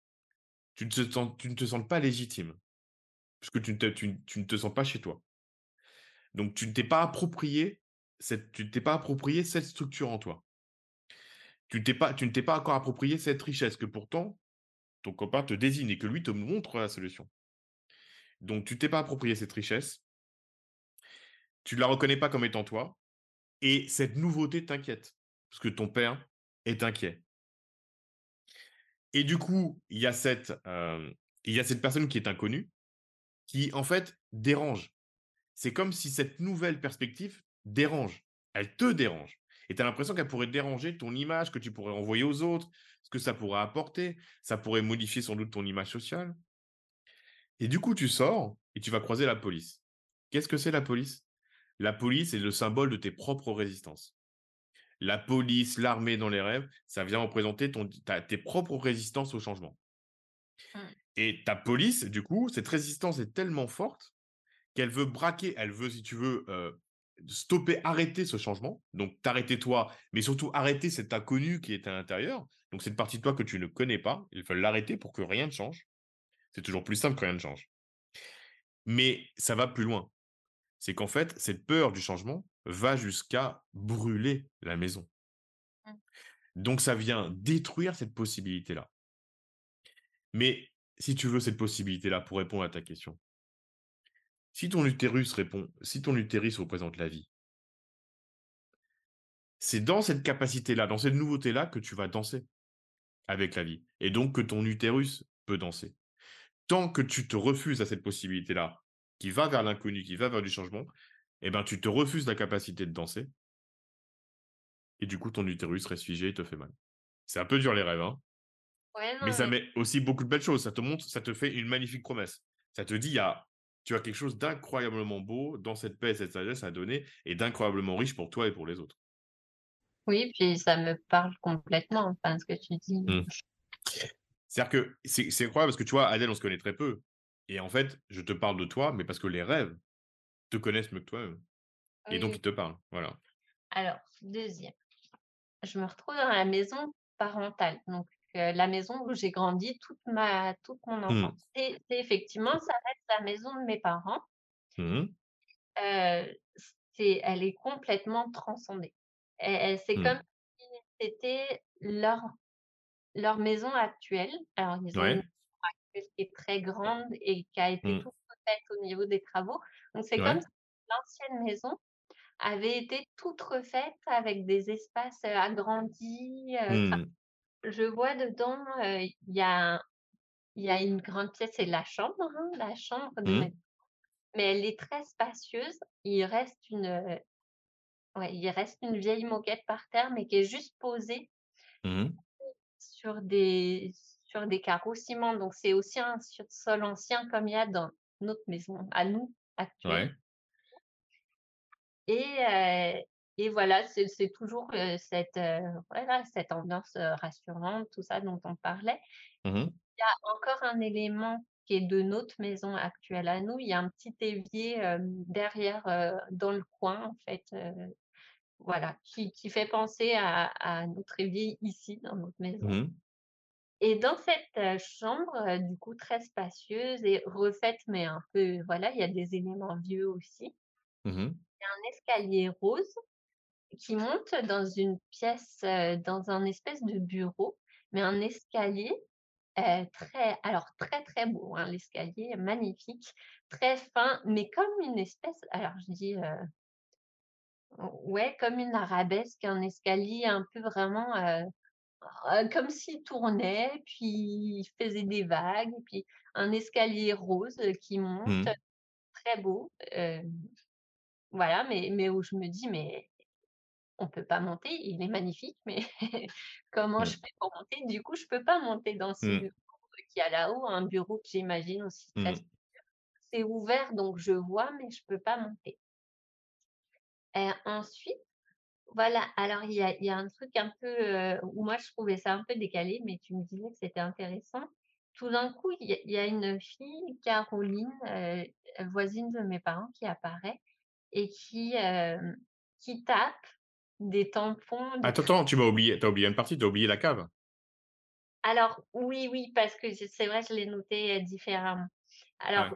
[SPEAKER 2] tu ne, te sens, pas légitime, puisque tu, tu ne te sens pas chez toi. Donc, tu ne t'es pas approprié tu ne t'es pas approprié cette structure en toi. Tu, pas, tu ne t'es pas encore approprié cette richesse que pourtant ton copain te désigne et que lui te montre la solution. Donc tu t'es pas approprié cette richesse, tu ne la reconnais pas comme étant toi, et cette nouveauté t'inquiète, parce que ton père est inquiet. Et du coup, il y euh, il y a cette personne qui est inconnue, qui en fait dérange. C'est comme si cette nouvelle perspective dérange. Elle te dérange. Et tu as l'impression qu'elle pourrait déranger ton image que tu pourrais envoyer aux autres, ce que ça pourrait apporter. Ça pourrait modifier sans doute ton image sociale. Et du coup, tu sors et tu vas croiser la police. Qu'est-ce que c'est la police? La police est le symbole de tes propres résistances. la police, l'armée dans les rêves, ça vient représenter ton, tes propres résistances au changement.
[SPEAKER 1] Mmh.
[SPEAKER 2] Et ta police, du coup, cette résistance est tellement forte qu'elle veut braquer, elle veut, si tu veux, euh, stopper, arrêter ce changement. Donc, t'arrêter toi, mais surtout arrêter cet inconnu qui est à l'intérieur. Donc, cette partie de toi que tu ne connais pas, il faut l'arrêter pour que rien ne change. C'est toujours plus simple que rien ne change. Mais ça va plus loin. C'est qu'en fait, cette peur du changement va jusqu'à brûler la maison.
[SPEAKER 1] Mmh.
[SPEAKER 2] Donc, ça vient détruire cette possibilité-là. Mais si tu veux cette possibilité-là pour répondre à ta question, si ton utérus répond, si ton utérus représente la vie, c'est dans cette capacité-là, dans cette nouveauté-là que tu vas danser avec la vie. Et donc que ton utérus peut danser. Tant que tu te refuses à cette possibilité-là, qui va vers l'inconnu, qui va vers du changement, eh ben, tu te refuses la capacité de danser. Et du coup, ton utérus reste figé et te fait mal. C'est un peu dur les rêves, hein mais ça met aussi beaucoup de belles choses. Ça te montre, ça te fait une magnifique promesse. Ça te dit, il y a, tu as quelque chose d'incroyablement beau dans cette paix et cette sagesse à donner et d'incroyablement riche pour toi et pour les autres.
[SPEAKER 1] Oui, puis ça me parle complètement, enfin, ce que tu dis.
[SPEAKER 2] Mmh. C'est-à-dire que c'est incroyable parce que tu vois, Adèle, on se connaît très peu. Et en fait, je te parle de toi, mais parce que les rêves te connaissent mieux que toi Et donc, ils te parlent. Voilà.
[SPEAKER 1] Alors, deuxième. Je me retrouve dans la maison parentale. Donc, la maison où j'ai grandi toute ma toute mon
[SPEAKER 2] mmh.
[SPEAKER 1] enfance. Et effectivement, ça reste la maison de mes parents.
[SPEAKER 2] Mmh
[SPEAKER 1] c'est elle est complètement transcendée. c'est
[SPEAKER 2] mmh.
[SPEAKER 1] comme si c'était leur leur maison actuelle. Alors ils ont une maison actuelle qui est très grande et qui a été toute refaite au niveau des travaux. Donc c'est comme si l'ancienne maison avait été toute refaite avec des espaces, agrandis, je vois dedans, il y a il y a une grande pièce, c'est la chambre, hein, la chambre de
[SPEAKER 2] mmh.
[SPEAKER 1] mais elle est très spacieuse. Il reste une, ouais, il reste une vieille moquette par terre, mais qui est juste posée
[SPEAKER 2] mmh
[SPEAKER 1] sur des sur des carreaux ciment. Donc c'est aussi un sol ancien comme il y a dans notre maison à nous, actuelle. Et et voilà, c'est toujours cette, voilà, cette ambiance rassurante, tout ça dont on parlait.
[SPEAKER 2] Mmh
[SPEAKER 1] il y a encore un élément qui est de notre maison actuelle à nous. Il y a un petit évier derrière, dans le coin, en fait, voilà, qui, qui, fait penser à, à, notre évier ici, dans notre maison.
[SPEAKER 2] Mmh
[SPEAKER 1] et dans cette chambre, du coup, très spacieuse et refaite, mais un peu, voilà, il y a des éléments vieux aussi.
[SPEAKER 2] Mmh
[SPEAKER 1] il y a un escalier rose qui monte dans une pièce, dans un espèce de bureau, mais un escalier très, alors très très beau, hein, l'escalier magnifique, très fin, mais comme une espèce, alors je dis, ouais, comme une arabesque, un escalier un peu vraiment comme s'il tournait, puis il faisait des vagues, puis un escalier rose qui monte,
[SPEAKER 2] mmh.
[SPEAKER 1] très beau. voilà, mais, mais où je me dis, mais on peut pas monter, il est magnifique, mais [laughs] comment je
[SPEAKER 2] Mmh.
[SPEAKER 1] fais pour monter? Du coup, je peux pas monter dans ce
[SPEAKER 2] Mmh.
[SPEAKER 1] bureau qui a là-haut, un bureau que j'imagine aussi très
[SPEAKER 2] Mmh.
[SPEAKER 1] c'est ouvert, donc je vois, mais je peux pas monter. Et ensuite, voilà, alors il y a, y a un truc un peu où moi je trouvais ça un peu décalé, mais tu me disais que c'était intéressant. Tout d'un coup, il y, a, il y a une fille, Caroline, voisine de mes parents, qui apparaît et qui, qui tape des tampons.
[SPEAKER 2] Attends, attends, tu m'as oublié, as oublié une partie, tu as oublié la cave.
[SPEAKER 1] Alors, oui, oui, parce que c'est vrai, je l'ai noté différemment. Alors,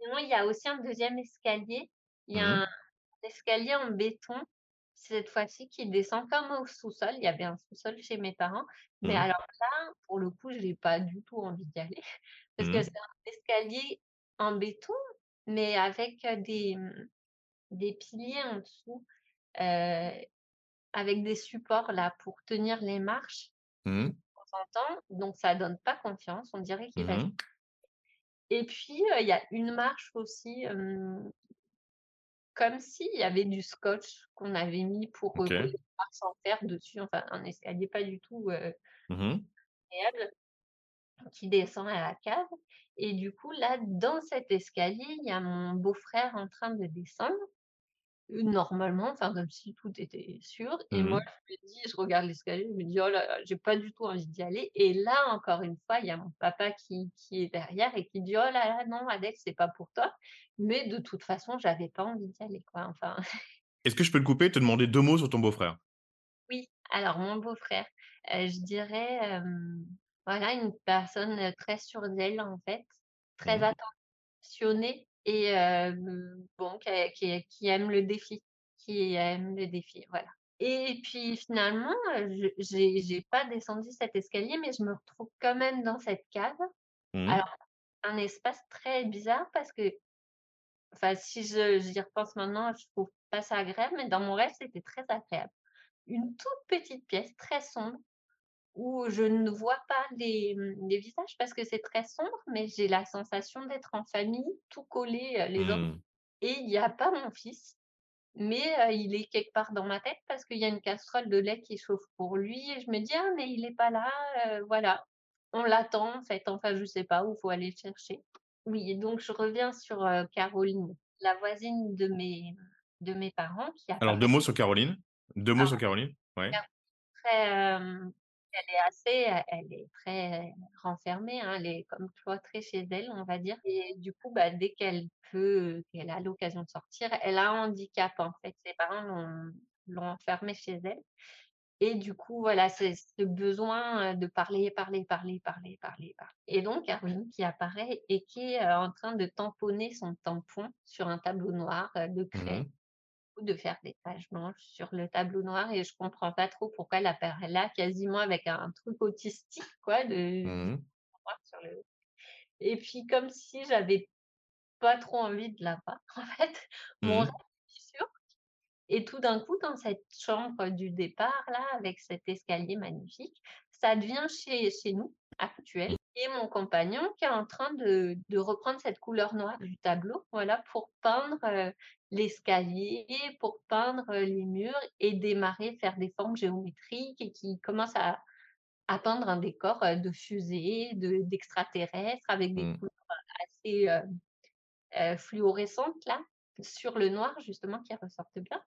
[SPEAKER 1] sinon, il y a aussi un deuxième escalier. Il y a
[SPEAKER 2] mmh
[SPEAKER 1] un escalier en béton, cette fois-ci, qui descend comme au sous-sol. Il y avait un sous-sol chez mes parents. Mais
[SPEAKER 2] mmh
[SPEAKER 1] alors là, pour le coup, je n'ai pas du tout envie d'y aller. [laughs] Parce que
[SPEAKER 2] mmh
[SPEAKER 1] c'est un escalier en béton, mais avec des, mmh, des piliers en dessous avec des supports là pour tenir les marches
[SPEAKER 2] mmh.
[SPEAKER 1] temps donc ça donne pas confiance, on dirait qu'il va
[SPEAKER 2] mmh.
[SPEAKER 1] Et puis, il y a une marche aussi, comme s'il y avait du scotch qu'on avait mis pour,
[SPEAKER 2] OK.
[SPEAKER 1] coller marches en terre dessus, enfin un escalier pas du tout,
[SPEAKER 2] mmh
[SPEAKER 1] agréable, qui descend à la cave et du coup là, dans cet escalier, il y a mon beau-frère en train de descendre normalement, enfin, comme si tout était sûr et moi,
[SPEAKER 2] Mmh
[SPEAKER 1] je me dis je regarde l'escalier, je me dis: «Oh là là, j'ai pas du tout envie d'y aller» et là, encore une fois, il y a mon papa qui qui est derrière et qui dit: «Oh là là, non Adèle, c'est pas pour toi». Mais de toute façon, j'avais pas envie d'y aller, quoi, enfin.
[SPEAKER 2] Est-ce que je peux te couper et te demander 2 mots sur ton beau-frère?
[SPEAKER 1] Oui, alors mon beau-frère, je dirais, voilà, une personne, très sûre d'elle, en fait, très
[SPEAKER 2] Mmh.
[SPEAKER 1] attentionnée et bon, qui aime le défi, qui aime le défi, voilà. Et puis finalement, j'ai j'ai pas descendu cet escalier, mais je me retrouve quand même dans cette cave.
[SPEAKER 2] Mmh.
[SPEAKER 1] Alors, un espace très bizarre parce que, enfin, si je j'y repense maintenant, je trouve pas ça agréable, mais dans mon rêve, c'était très agréable. Une toute petite pièce très sombre où je ne vois pas les, mmh, les visages parce que c'est très sombre, mais j'ai la sensation d'être en famille, tout collés, heu, les uns
[SPEAKER 2] Mmh.
[SPEAKER 1] et il y a pas mon fils, mais heu, il est quelque part dans ma tête parce qu'il y a une casserole de lait qui chauffe pour lui et je me dis: «Ah mais il est pas là», heu, voilà. On l'attend en fait, enfin je sais pas où faut aller le chercher. Oui et donc je reviens sur, Caroline, la voisine de mes de mes parents qui
[SPEAKER 2] Alors 2
[SPEAKER 1] apparaît
[SPEAKER 2] mots sur Caroline? 2 mots sur Caroline? Ouais.
[SPEAKER 1] Très, elle est assez, heu, elle est très renfermée, hein, elle est comme cloîtrée chez elle, on va dire. Et du coup, bah, dès qu'elle peut, qu'elle a l'occasion de sortir, elle a un handicap, en fait. Ses parents l'ont l'ont enfermée chez elle. Et du coup, voilà, c'est ce besoin, heu, de parler, parler, parler, parler, parler, parler. Et donc Caroline qui apparaît et qui est, en train de tamponner son tampon sur un tableau noir, de craie.
[SPEAKER 2] Mmh
[SPEAKER 1] de faire des pages blanches sur le tableau noir et je comprends pas trop pourquoi elle apparaît là quasiment avec un truc autistique quoi de
[SPEAKER 2] Mmh
[SPEAKER 1] sur le et puis comme si j'avais pas trop envie de la voir en fait, [laughs] mon rêve
[SPEAKER 2] Mmh
[SPEAKER 1] est sûr et tout d'un coup dans cette chambre du départ là, avec cet escalier magnifique, ça devient chez chez nous, actuel et mon compagnon qui est en train de de reprendre cette couleur noire du tableau, voilà, pour peindre, heu, l'escalier, pour peindre, les murs et démarrer, faire des formes géométriques et qui commence à à peindre un décor, de fusées, de d'extraterrestres avec des
[SPEAKER 2] Mmh.
[SPEAKER 1] couleurs assez, fluorescentes là, sur le noir justement qui ressortent bien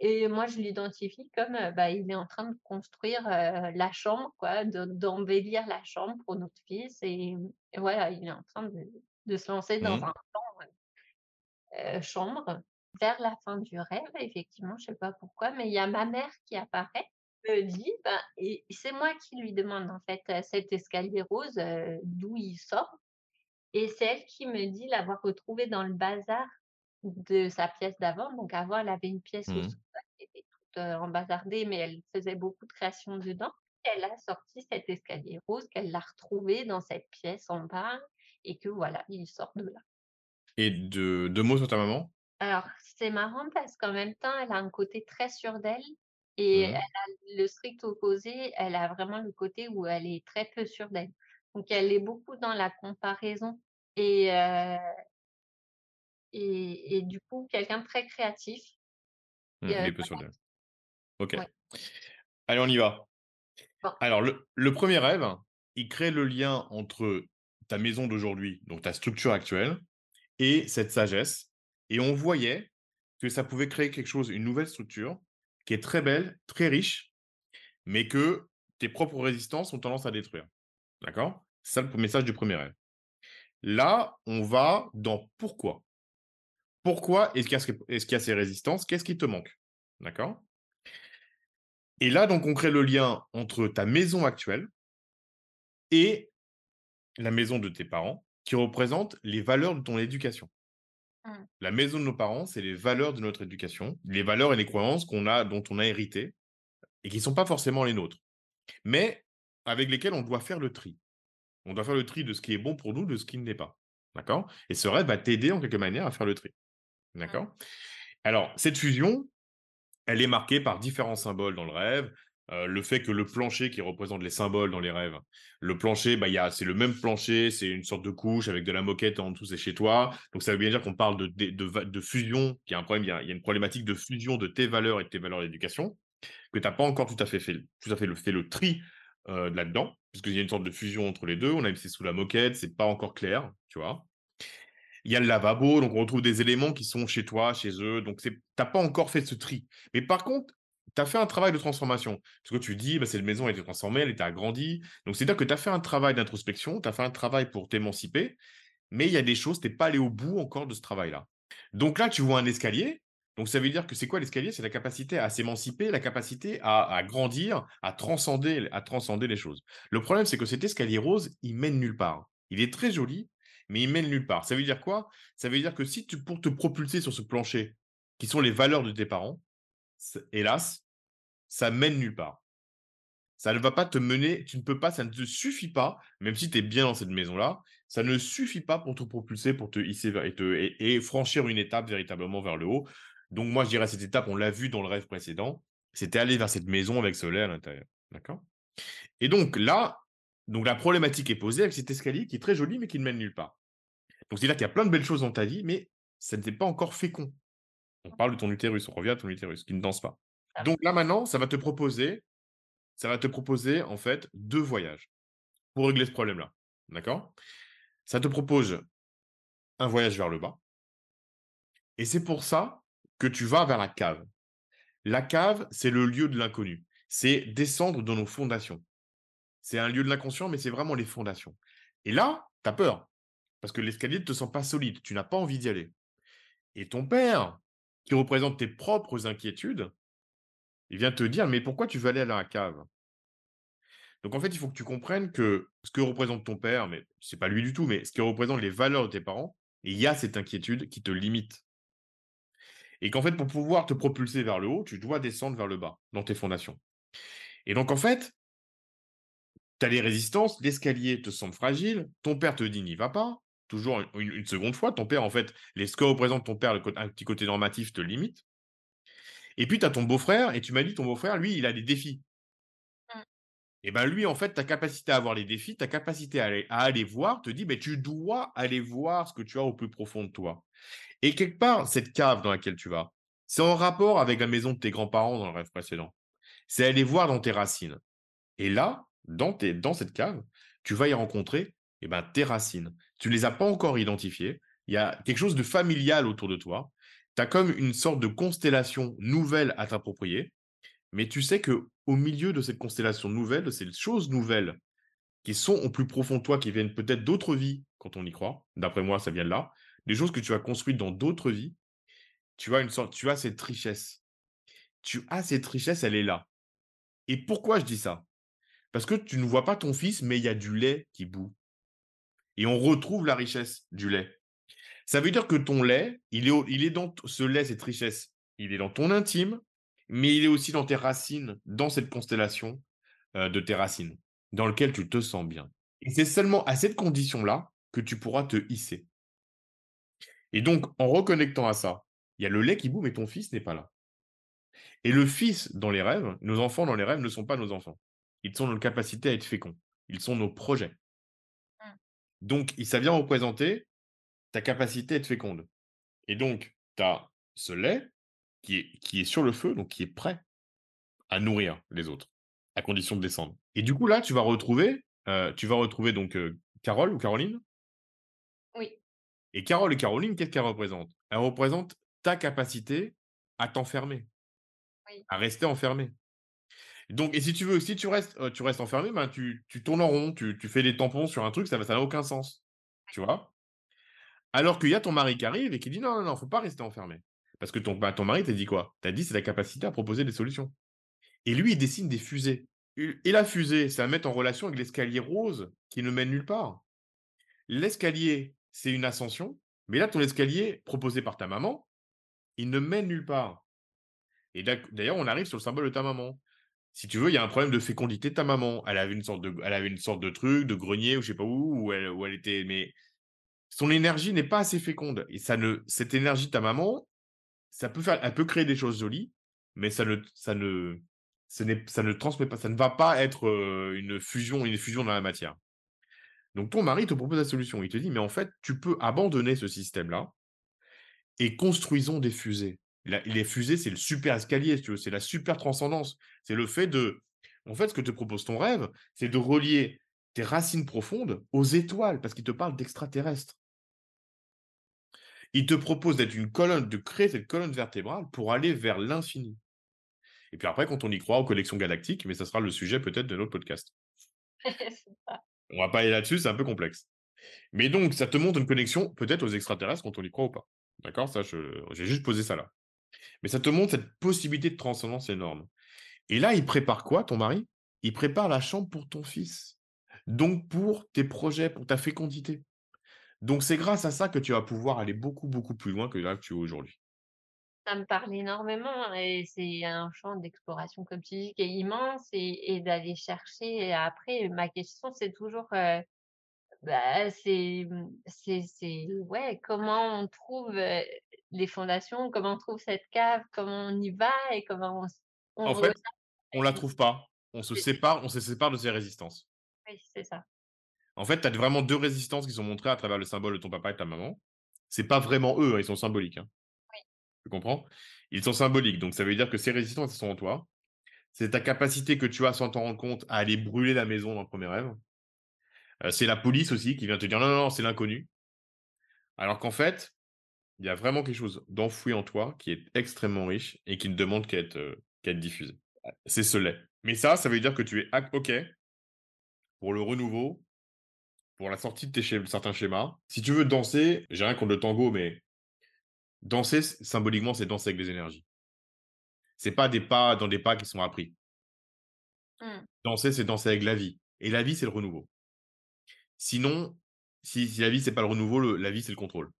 [SPEAKER 1] et moi, je l'identifie comme, bah, il est en train de construire, la chambre quoi, de d'embellir la chambre pour notre fils et et voilà, il est en train de de se lancer dans
[SPEAKER 2] Mmh.
[SPEAKER 1] un plan, chambre. Vers la fin du rêve, effectivement, je sais pas pourquoi, mais il y a ma mère qui apparaît, me dit, ben et c'est moi qui lui demande en fait, cet escalier rose, d'où il sort et c'est elle qui me dit l'avoir retrouvé dans le bazar de sa pièce d'avant. Donc avant, elle avait une pièce au
[SPEAKER 2] Mmh.
[SPEAKER 1] sous-sol qui était toute, heu, embazardée, mais elle faisait beaucoup de créations dedans. Elle a sorti cet escalier rose qu'elle l'a retrouvé dans cette pièce en bas et que voilà, il sort de là.
[SPEAKER 2] Et de 2 mots sur ta maman?
[SPEAKER 1] Alors c'est marrant parce qu'en même temps, elle a un côté très sûr d'elle et elle
[SPEAKER 2] Mmh.
[SPEAKER 1] a le strict opposé, elle a vraiment le côté où elle est très peu sûre d'elle. Donc elle est beaucoup dans la comparaison et Et et du coup, quelqu'un de très créatif et
[SPEAKER 2] Mmh.
[SPEAKER 1] heu,
[SPEAKER 2] Mais peu sur le OK.
[SPEAKER 1] ouais,
[SPEAKER 2] Allez, on y va.
[SPEAKER 1] bon,
[SPEAKER 2] Alors le le 1er rêve, il crée le lien entre ta maison d'aujourd'hui, donc ta structure actuelle et cette sagesse et on voyait que ça pouvait créer quelque chose, une nouvelle structure qui est très belle, très riche, mais que tes propres résistances ont tendance à détruire. D'accord? C'est ça le message du 1er rêve. Là, on va dans pourquoi. Pourquoi est-ce qu'il y y a ces résistances? Qu'est-ce qui te manque? D'accord? Et là, donc, on crée le lien entre ta maison actuelle et la maison de tes parents, qui représente les valeurs de ton éducation.
[SPEAKER 1] Mmh,
[SPEAKER 2] La maison de nos parents, c'est les valeurs de notre éducation, les valeurs et les croyances qu'on a dont on a hérité et qui ne sont pas forcément les nôtres, mais avec lesquelles on doit faire le tri. On doit faire le tri de ce qui est bon pour nous, de ce qui ne l'est pas. D'accord? Et ce rêve va t'aider en quelque manière à faire le tri.
[SPEAKER 1] mmh,
[SPEAKER 2] D'accord? Alors, cette fusion, Elle est marquée par différents symboles dans le rêve. Le fait que le plancher qui représente les symboles dans les rêves, le plancher, bah, c'est le même plancher, c'est une sorte de couche avec de la moquette en dessous, c'est chez toi. Donc ça veut bien dire qu'on parle de de fusion, qu'il y a un problème, il y a une problématique de fusion de tes valeurs et de tes valeurs d'éducation, que tu as pas encore tout à fait fait tout à fait le fait le tri, là-dedans, puisqu'il y a une sorte de fusion entre les 2. On a c'est sous la moquette, c'est pas encore clair, tu vois? Il y a le lavabo, donc on retrouve des éléments qui sont chez toi, chez eux. Donc, tu n'as pas encore fait ce tri. Mais par contre, tu as fait un travail de transformation. Parce que tu dis, bah, cette maison a été transformée, elle a agrandie. Donc, c'est-à-dire que tu as fait un travail d'introspection, tu as fait un travail pour t'émanciper, mais il y a des choses, tu n'es pas allé au bout encore de ce travail-là. Donc là, tu vois un escalier. Donc, ça veut dire que c'est quoi l'escalier? C'est la capacité à s'émanciper, la capacité à, grandir, à transcender, à transcender les choses. Le problème, c'est que cet escalier rose, il mène nulle part. Il est très joli, mais il mène nulle part. Ça veut dire quoi? Ça veut dire que si tu, pour te propulser sur ce plancher, qui sont les valeurs de tes parents, hélas, ça mène nulle part. Ça ne va pas te mener, tu ne peux pas, ça ne te suffit pas, même si tu es bien dans cette maison-là, ça ne suffit pas pour te propulser, pour te hisser et, franchir une étape véritablement vers le haut. Donc moi, je dirais cette étape, on l'a vu dans le rêve précédent, c'était aller vers cette maison avec lait à l'intérieur. D'accord? Et donc là, donc la problématique est posée avec cet escalier qui est très joli, mais qui ne mène nulle part. Donc c'est-à-dire qu'il y a plein de belles choses dans ta vie, mais ça n'était pas encore fécond. On parle de ton utérus, on revient à ton utérus, qui ne danse pas. Ah. Donc là maintenant, ça va te proposer, ça va te proposer en fait deux voyages pour régler ce problème-là. D'accord? Ça te propose un voyage vers le bas. Et c'est pour ça que tu vas vers la cave. La cave, c'est le lieu de l'inconnu. C'est descendre dans nos fondations. C'est un lieu de l'inconscient, mais c'est vraiment les fondations. Et là, tu as peur. Parce que l'escalier ne te sent pas solide. Tu n'as pas envie d'y aller. Et ton père, qui représente tes propres inquiétudes, il vient te dire, mais pourquoi tu veux aller à la cave? Donc en fait, il faut que tu comprennes que ce que représente ton père, mais ce n'est pas lui du tout, mais ce qui représente les valeurs de tes parents, il y a cette inquiétude qui te limite. Et qu'en fait, pour pouvoir te propulser vers le haut, tu dois descendre vers le bas, dans tes fondations. Et donc en fait, tu as les résistances, l'escalier te semble fragile, ton père te dit n'y va pas, toujours une, seconde fois, ton père, en fait, les, ce que représente ton père, le, un petit côté normatif te limite. Et puis tu as ton beau-frère, et tu m'as dit, ton beau-frère, lui, il a des défis. Mmh. Et bien lui, en fait, ta capacité à avoir les défis, ta capacité à aller, voir, te dit, ben, tu dois aller voir ce que tu as au plus profond de toi. Et quelque part, cette cave dans laquelle tu vas, c'est en rapport avec la maison de tes grands-parents dans le rêve précédent. C'est aller voir dans tes racines. Et là, dans, dans cette cave, tu vas y rencontrer eh ben, tes racines. Tu les as pas encore identifiées. Il y a quelque chose de familial autour de toi. Tu as comme une sorte de constellation nouvelle à t'approprier. Mais tu sais que au milieu de cette constellation nouvelle, ces choses nouvelles qui sont au plus profond de toi, qui viennent peut-être d'autres vies, quand on y croit, d'après moi, ça vient de là, des choses que tu as construites dans d'autres vies, tu as une sorte, tu as cette richesse. Tu as cette richesse, elle est là. Et pourquoi je dis ça? Parce que tu ne vois pas ton fils, mais il y a du lait qui bout. Et on retrouve la richesse du lait. Ça veut dire que ton lait, il est, dans ce lait, cette richesse, il est dans ton intime, mais il est aussi dans tes racines, dans cette constellation euh, de tes racines, dans lequel tu te sens bien. Et c'est seulement à cette condition-là que tu pourras te hisser. Et donc, en reconnectant à ça, il y a le lait qui bout, mais ton fils n'est pas là. Et le fils dans les rêves, nos enfants dans les rêves ne sont pas nos enfants. Ils sont notre capacité à être féconds. Ils sont nos projets. Donc, ça vient représenter ta capacité à être féconde. Et donc, tu as ce lait qui est, qui est sur le feu, donc qui est prêt à nourrir les autres, à condition de descendre. Et du coup, là, tu vas retrouver, euh, tu vas retrouver donc euh, Carole ou Caroline?
[SPEAKER 4] Oui.
[SPEAKER 2] Et Carole et Caroline, qu'est-ce qu'elles représentent? Elles représentent ta capacité à t'enfermer, à rester enfermé. Donc, et si tu veux, si tu restes, tu restes enfermé, ben, tu, tournes en rond, tu, fais des tampons sur un truc, ça n'a aucun sens. Tu vois? Alors qu'il y a ton mari qui arrive et qui dit non, non, non, faut pas rester enfermé. Parce que ton, ton mari t'a dit quoi? T'a dit c'est la capacité à proposer des solutions. Et lui, il dessine des fusées. Et la fusée, c'est à mettre en relation avec l'escalier rose qui ne mène nulle part. L'escalier, c'est une ascension, mais là, ton escalier proposé par ta maman, il ne mène nulle part. Et d'ailleurs, on arrive sur le symbole de ta maman si tu veux, il y a un problème de fécondité de ta maman. Elle avait une sorte de, elle avait une sorte de truc, de grenier ou je sais pas où, où elle, était. Mais son énergie n'est pas assez féconde. Et ça ne, cette énergie de ta maman, ça peut faire, elle peut créer des choses jolies, mais ça ne, ça ne, ça ne transmet pas, ça ne va pas être euh, une fusion, une fusion dans la matière. Donc ton mari te propose la solution. Il te dit, mais en fait, tu peux abandonner ce système-là et construisons des fusées les fusées, c'est le super escalier, tu veux, c'est la super transcendance. C'est le fait de. En fait, ce que te propose ton rêve, c'est de relier tes racines profondes aux étoiles, parce qu'il te parle d'extraterrestres. il te propose d'être une colonne, de créer cette colonne vertébrale pour aller vers l'infini. Et puis après, quand on y croit aux collections galactiques, mais ça sera le sujet peut-être de notre podcast. [laughs] On va pas aller là-dessus, c'est un peu complexe. Mais donc, ça te montre une connexion peut-être aux extraterrestres quand on y croit ou pas. D'accord? Ça, j'ai juste posé ça là. Mais ça te montre cette possibilité de transcendance énorme. Et là, il prépare quoi, ton mari? Il prépare la chambre pour ton fils. Donc, pour tes projets, pour ta fécondité. Donc, c'est grâce à ça que tu vas pouvoir aller beaucoup, beaucoup plus loin que là que tu es aujourd'hui.
[SPEAKER 1] Ça me parle énormément et c'est un champ d'exploration, comme tu dis, qui est immense et, d'aller chercher. après, ma question, c'est toujours, euh, bah, c'est, ouais, comment on trouve euh, les fondations, comment on trouve cette cave, comment on y va et comment
[SPEAKER 2] on, En fait, on la trouve pas. On se sépare, on se sépare de ces résistances.
[SPEAKER 1] Oui, c'est ça.
[SPEAKER 2] En fait, tu as vraiment deux résistances qui sont montrées à travers le symbole de ton papa et de ta maman. C'est pas vraiment eux, hein, ils sont symboliques. Hein. Oui. Tu comprends? Ils sont symboliques, donc ça veut dire que ces résistances, elles sont en toi. C'est ta capacité que tu as sans t'en rendre compte à aller brûler la maison dans le premier rêve. Euh, c'est la police aussi qui vient te dire non, non, non, c'est l'inconnu. Alors qu'en fait, il y a vraiment quelque chose d'enfoui en toi qui est extrêmement riche et qui ne demande qu'à être, euh, être diffusé. C'est ce lait. Mais ça, ça veut dire que tu es OK pour le renouveau, pour la sortie de tes certains schémas. Si tu veux danser, j'ai rien contre le tango, mais danser, symboliquement, c'est danser avec des énergies. C'est pas des pas dans des pas qui sont appris. Mmh. Danser, c'est danser avec la vie. Et la vie, c'est le renouveau. Sinon, si, la vie, c'est pas le renouveau, la vie, c'est le contrôle.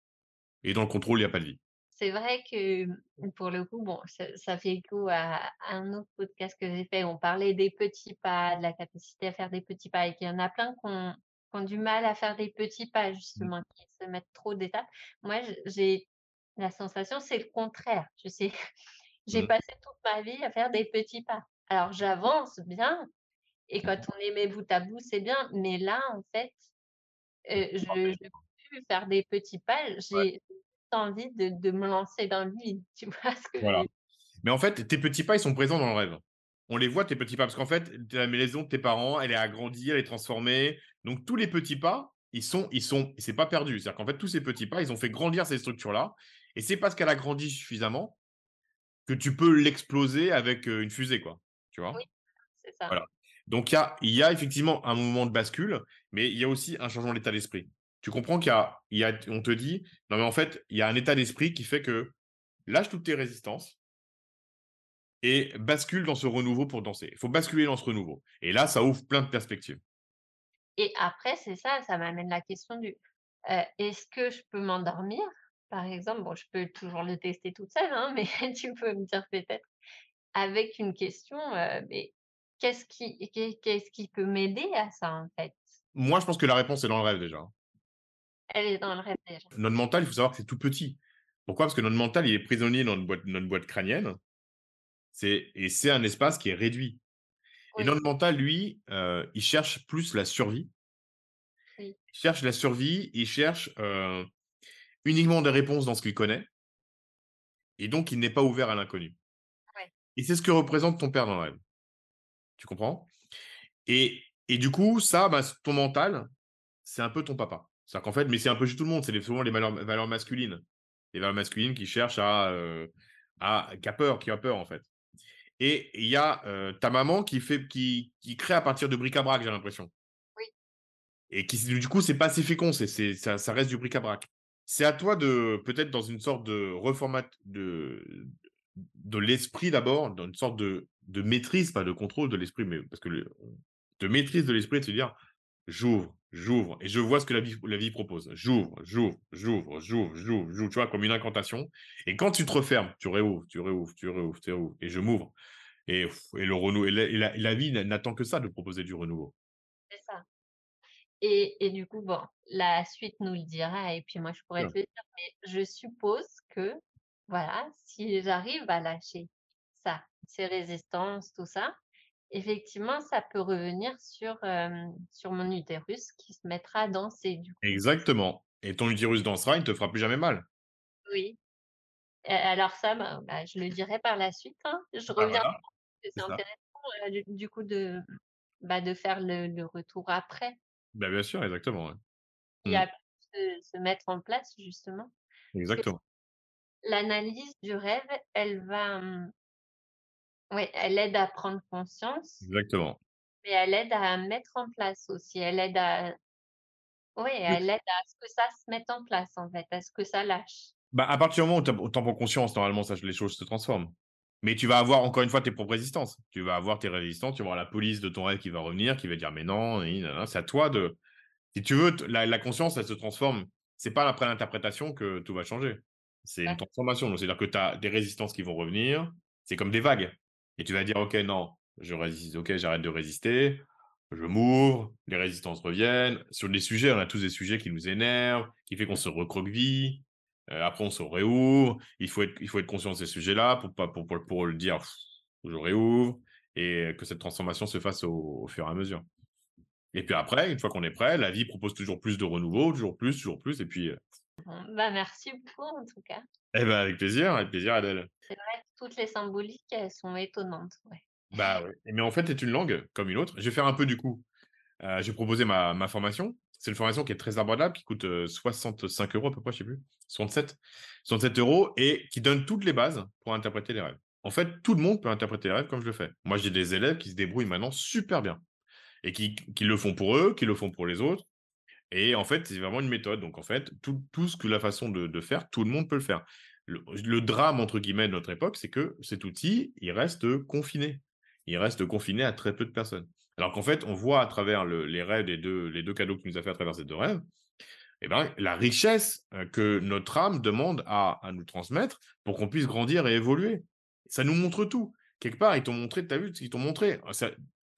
[SPEAKER 2] Et dans le contrôle, il n'y a pas de vie.
[SPEAKER 1] C'est vrai que mmh, pour le coup, bon, ça, fait écho à, un autre podcast que j'ai fait. On parlait des petits pas, de la capacité à faire des petits pas, et qu'il y en a plein qui ont, du mal à faire des petits pas, mmh. justement, qui se mettent trop d'étapes. Moi, j'ai la sensation, c'est le contraire. Sais, [laughs] j'ai mmh. passé toute ma vie à faire des petits pas. Alors, j'avance bien, et quand on est mes bout à bout, c'est bien. Mais là, en fait, euh, je, je peux faire des petits pas. J'ai envie de, de, me lancer dans le vide. [laughs] Tu vois ce que
[SPEAKER 2] voilà. Mais en fait, tes petits pas, ils sont présents dans le rêve. On les voit, tes petits pas, parce qu'en fait, la maison de tes parents, elle est agrandie, elle est transformée. Donc, tous les petits pas, ils sont, ils sont, c'est pas perdu. C'est-à-dire qu'en fait, tous ces petits pas, ils ont fait grandir ces structures-là. Et c'est parce qu'elle a grandi suffisamment que tu peux l'exploser avec une fusée, quoi. Tu vois?
[SPEAKER 1] Oui, c'est ça.
[SPEAKER 2] Voilà. Donc, il y a, y a effectivement un moment de bascule, mais il y a aussi un changement d'état d'esprit. Tu comprends qu'il y, y a, on te dit, non, mais en fait, il y a un état d'esprit qui fait que lâche toutes tes résistances et bascule dans ce renouveau pour danser. Il faut basculer dans ce renouveau. Et là, ça ouvre plein de perspectives.
[SPEAKER 1] Et après, c'est ça, ça m'amène la question du est-ce que je peux m'endormir? Par exemple, bon, je peux toujours le tester toute seule, hein, mais [laughs] tu peux me dire peut-être avec une question, mais qu'est-ce qui, qu'est-ce qui peut m'aider à ça en fait?
[SPEAKER 2] Moi, je pense que la réponse est dans le rêve déjà.
[SPEAKER 1] Elle est dans le rêve déjà.
[SPEAKER 2] Notre mental, il faut savoir que c'est tout petit. Pourquoi? Parce que notre mental, il est prisonnier dans notre boîte, notre boîte crânienne. Et c'est un espace qui est réduit. Et notre mental, lui, euh, il cherche plus la survie. Il cherche la survie, il cherche euh, uniquement des réponses dans ce qu'il connaît. Et donc, il n'est pas ouvert à l'inconnu. Et c'est ce que représente ton père dans le rêve. Tu comprends? Et, et, du coup, ça, bah, ton mental, c'est un peu ton papa. C'est-à-dire qu'en fait, mais c'est un peu chez tout le monde, c'est souvent les valeurs, masculines. Les valeurs masculines qui cherchent à, euh, à qui a peur, qui a peur en fait. Et il y a euh, ta maman qui fait, qui, qui crée à partir de bric-à-brac, j'ai l'impression.
[SPEAKER 1] Oui.
[SPEAKER 2] Et qui, du coup, c'est pas assez fécond, c'est, c'est, ça, ça reste du bric-à-brac. C'est à toi de, peut-être dans une sorte de reformat de, de l'esprit d'abord, dans une sorte de, de maîtrise, pas de contrôle de l'esprit, mais parce que le, de maîtrise de l'esprit, de se dire, j'ouvre, j'ouvre, et je vois ce que la vie, la vie propose. J'ouvre, j'ouvre, j'ouvre, j'ouvre, j'ouvre, j'ouvre, tu vois, comme une incantation. Et quand tu te refermes, tu réouvres, tu réouvres, tu réouvres, tu réouvres, et je m'ouvre. Et, et, le renouveau, et la, la, vie n'attend que ça de proposer du renouveau.
[SPEAKER 1] C'est ça. Et, et, du coup, bon, la suite nous le dira, et puis moi, je pourrais te le dire, mais je suppose que, voilà, si j'arrive à lâcher ça, ces résistances, tout ça, effectivement, ça peut revenir sur, sur mon utérus qui se mettra à danser. Du coup.
[SPEAKER 2] Exactement. Et ton utérus dansera, il ne te fera plus jamais mal.
[SPEAKER 1] Oui. alors ça, bah, bah, je le dirai par la suite. Hein. Je bah, reviens. C'est intéressant du, coup de, bah, de faire le, retour après.
[SPEAKER 2] bien sûr, exactement.
[SPEAKER 1] Il y a mmh. se, se mettre en place, justement.
[SPEAKER 2] Exactement.
[SPEAKER 4] L'analyse du rêve, elle va, mmh oui, elle aide à prendre conscience,
[SPEAKER 2] Exactement.
[SPEAKER 4] mais elle aide à mettre en place aussi. Elle aide à oui, elle aide à ce que ça se mette en place, en fait, à ce que ça lâche.
[SPEAKER 2] Bah, à partir du moment où tu en prends conscience, normalement, ça les choses se transforment. Mais tu vas avoir encore une fois tes propres résistances. Tu vas avoir tes résistances, tu vas avoir la police de ton rêve qui va revenir, qui va dire: «Mais non, ni na na». C'est à toi de si tu veux, la la conscience, elle se transforme. C'est pas après l'interprétation que tout va changer. C'est une transformation. Donc c'est-à-dire que tu as des résistances qui vont revenir, c'est comme des vagues et tu vas dire: «OK, non, je résiste, OK, j'arrête de résister, je m'ouvre», les résistances reviennent. Sur des sujets, on a tous des sujets qui nous énervent, qui fait qu'on se recroqueville. Heu, après on se réouvre. Il faut être il faut être conscient de ces sujets-là pour pour pour pour le dire: «Je réouvre» et que cette transformation se fasse au fur et à mesure. Et puis après, une fois qu'on est prêt, la vie propose toujours plus de renouveau, toujours plus, toujours plus et puis, heu
[SPEAKER 4] Bon, bah, merci beaucoup en tout cas.
[SPEAKER 2] Eh ben, avec plaisir, avec plaisir Adèle.
[SPEAKER 4] C'est vrai que toutes les symboliques, elles sont étonnantes, ouais.
[SPEAKER 2] Bah, ouais. Mais en fait, c'est une langue comme une autre. Je vais faire un peu du coup, heu, je vais proposer ma ma formation. C'est une formation qui est très abordable, qui coûte, heu, 65 € à peu près, je sais plus, 67 67 € et qui donne toutes les bases pour interpréter les rêves. En fait, tout le monde peut interpréter les rêves comme je le fais. Moi, j'ai des élèves qui se débrouillent maintenant super bien et qui qui le font pour eux, qui le font pour les autres et en fait, c'est vraiment une méthode. Donc en fait, tout ce que la façon de faire, tout le monde peut le faire. Le «drame» entre guillemets de notre époque, c'est que cet outil, il reste confiné. Il reste confiné à très peu de personnes. Alors qu'en fait, on voit à travers le les rêves des 2 les 2 cadeaux qu'il nous a fait à travers ces 2 rêves, et ben, la richesse, heu, que notre âme demande à nous transmettre pour qu'on puisse grandir et évoluer. Ça nous montre tout. Quelque part, ils t'ont montré, tu as vu ce qu'ils t'ont montré?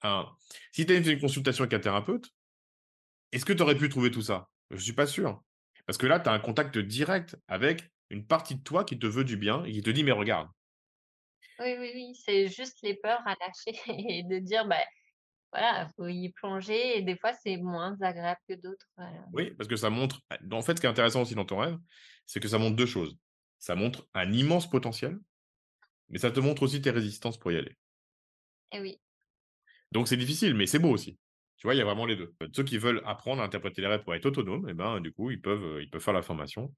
[SPEAKER 2] Un si tu fait une consultation avec un thérapeute, est-ce que tu aurais pu trouver tout ça? Je suis pas sûr. Parce que là, tu as un contact direct avec une partie de toi qui te veut du bien et qui te dit: «Mais regarde».
[SPEAKER 4] Oui, oui, oui, c'est juste les peurs à lâcher [laughs] et de dire, bah, voilà, faut y plonger et des fois, c'est moins agréable que d'autres, voilà.
[SPEAKER 2] Oui, parce que ça montre en fait, ce qui est intéressant aussi dans ton rêve, c'est que ça montre 2 choses. Ça montre un immense potentiel, mais ça te montre aussi tes résistances pour y aller.
[SPEAKER 4] Et oui.
[SPEAKER 2] Donc c'est difficile, mais c'est beau aussi. Tu vois, il y a vraiment les 2. Ceux qui veulent apprendre à interpréter les rêves pour être autonomes et ben, du coup, ils peuvent, heu, ils peuvent faire la formation.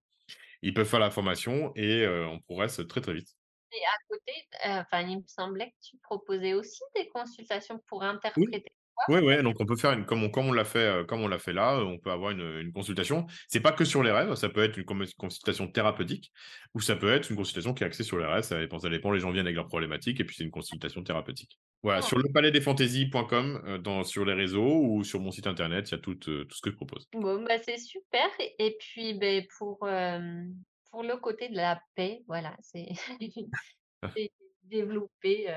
[SPEAKER 2] Ils peuvent faire la formation et heu, on progresse très, très vite.
[SPEAKER 4] Et à côté, enfin, il me semblait que tu proposais aussi des consultations pour interpréter
[SPEAKER 2] Ouais, ouais, donc on peut faire une comme on comme on l'a fait, heu, comme on l'a fait là, heu, on peut avoir une, une consultation. C'est pas que sur les rêves, ça peut être une consultation thérapeutique ou ça peut être une consultation qui est axée sur les rêves, ça dépend ça dépend, les gens viennent avec leurs problématiques et puis c'est une consultation thérapeutique. Voilà,
[SPEAKER 4] Oh.
[SPEAKER 2] sur lepalaisdesfantaisies.com, heu, dans sur les réseaux ou sur mon site internet, il y a tout, tout ce que je propose.
[SPEAKER 4] Bon, bah, c'est super et puis, beh, pour, pour le côté de la paix, voilà, c'est [laughs] [laughs] développer,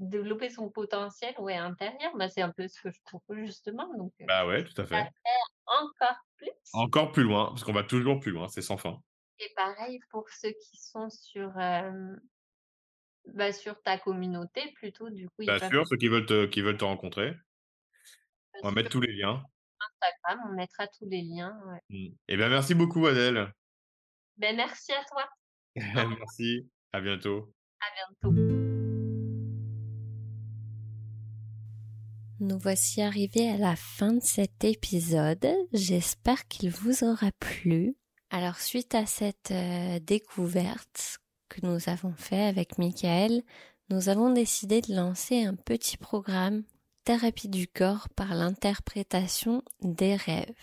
[SPEAKER 4] développer son potentiel, ouais, intérieur. Bah, c'est un peu ce que je propose justement, donc heu,
[SPEAKER 2] Bah, ouais, tout à fait.
[SPEAKER 4] faire encore plus.
[SPEAKER 2] Encore plus loin, parce qu'on va toujours plus loin, c'est sans fin.
[SPEAKER 4] Et pareil pour ceux qui sont sur, bah, sur ta communauté plutôt, du coup,
[SPEAKER 2] Bien
[SPEAKER 4] peuvent
[SPEAKER 2] sûr, ceux qui veulent te qui veulent te rencontrer. On va mettre tous les liens.
[SPEAKER 4] Instagram, on mettra tous les liens, ouais.
[SPEAKER 2] Mmh et ben, merci beaucoup Adèle.
[SPEAKER 4] Beh, merci à toi. [laughs]
[SPEAKER 2] Merci, à bientôt.
[SPEAKER 4] À bientôt.
[SPEAKER 1] Nous voici arrivés à la fin de cet épisode. J'espère qu'il vous aura plu. Alors suite à cette euh, découverte que nous avons fait avec Michael, nous avons décidé de lancer un petit programme thérapie du corps par l'interprétation des rêves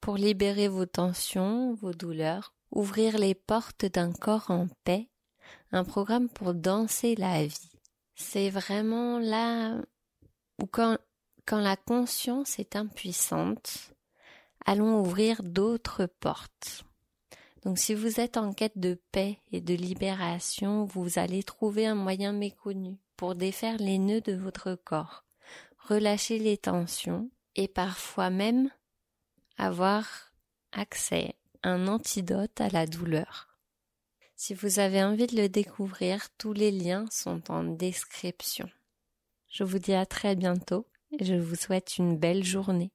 [SPEAKER 1] pour libérer vos tensions, vos douleurs, ouvrir les portes d'un corps en paix, un programme pour danser la vie. C'est vraiment là où quand quand la conscience est impuissante, allons ouvrir d'autres portes. Donc si vous êtes en quête de paix et de libération, vous allez trouver un moyen méconnu pour défaire les nœuds de votre corps, relâcher les tensions et parfois même avoir accès à un antidote à la douleur. Si vous avez envie de le découvrir, tous les liens sont en description. Je vous dis à très bientôt je vous souhaite une belle journée.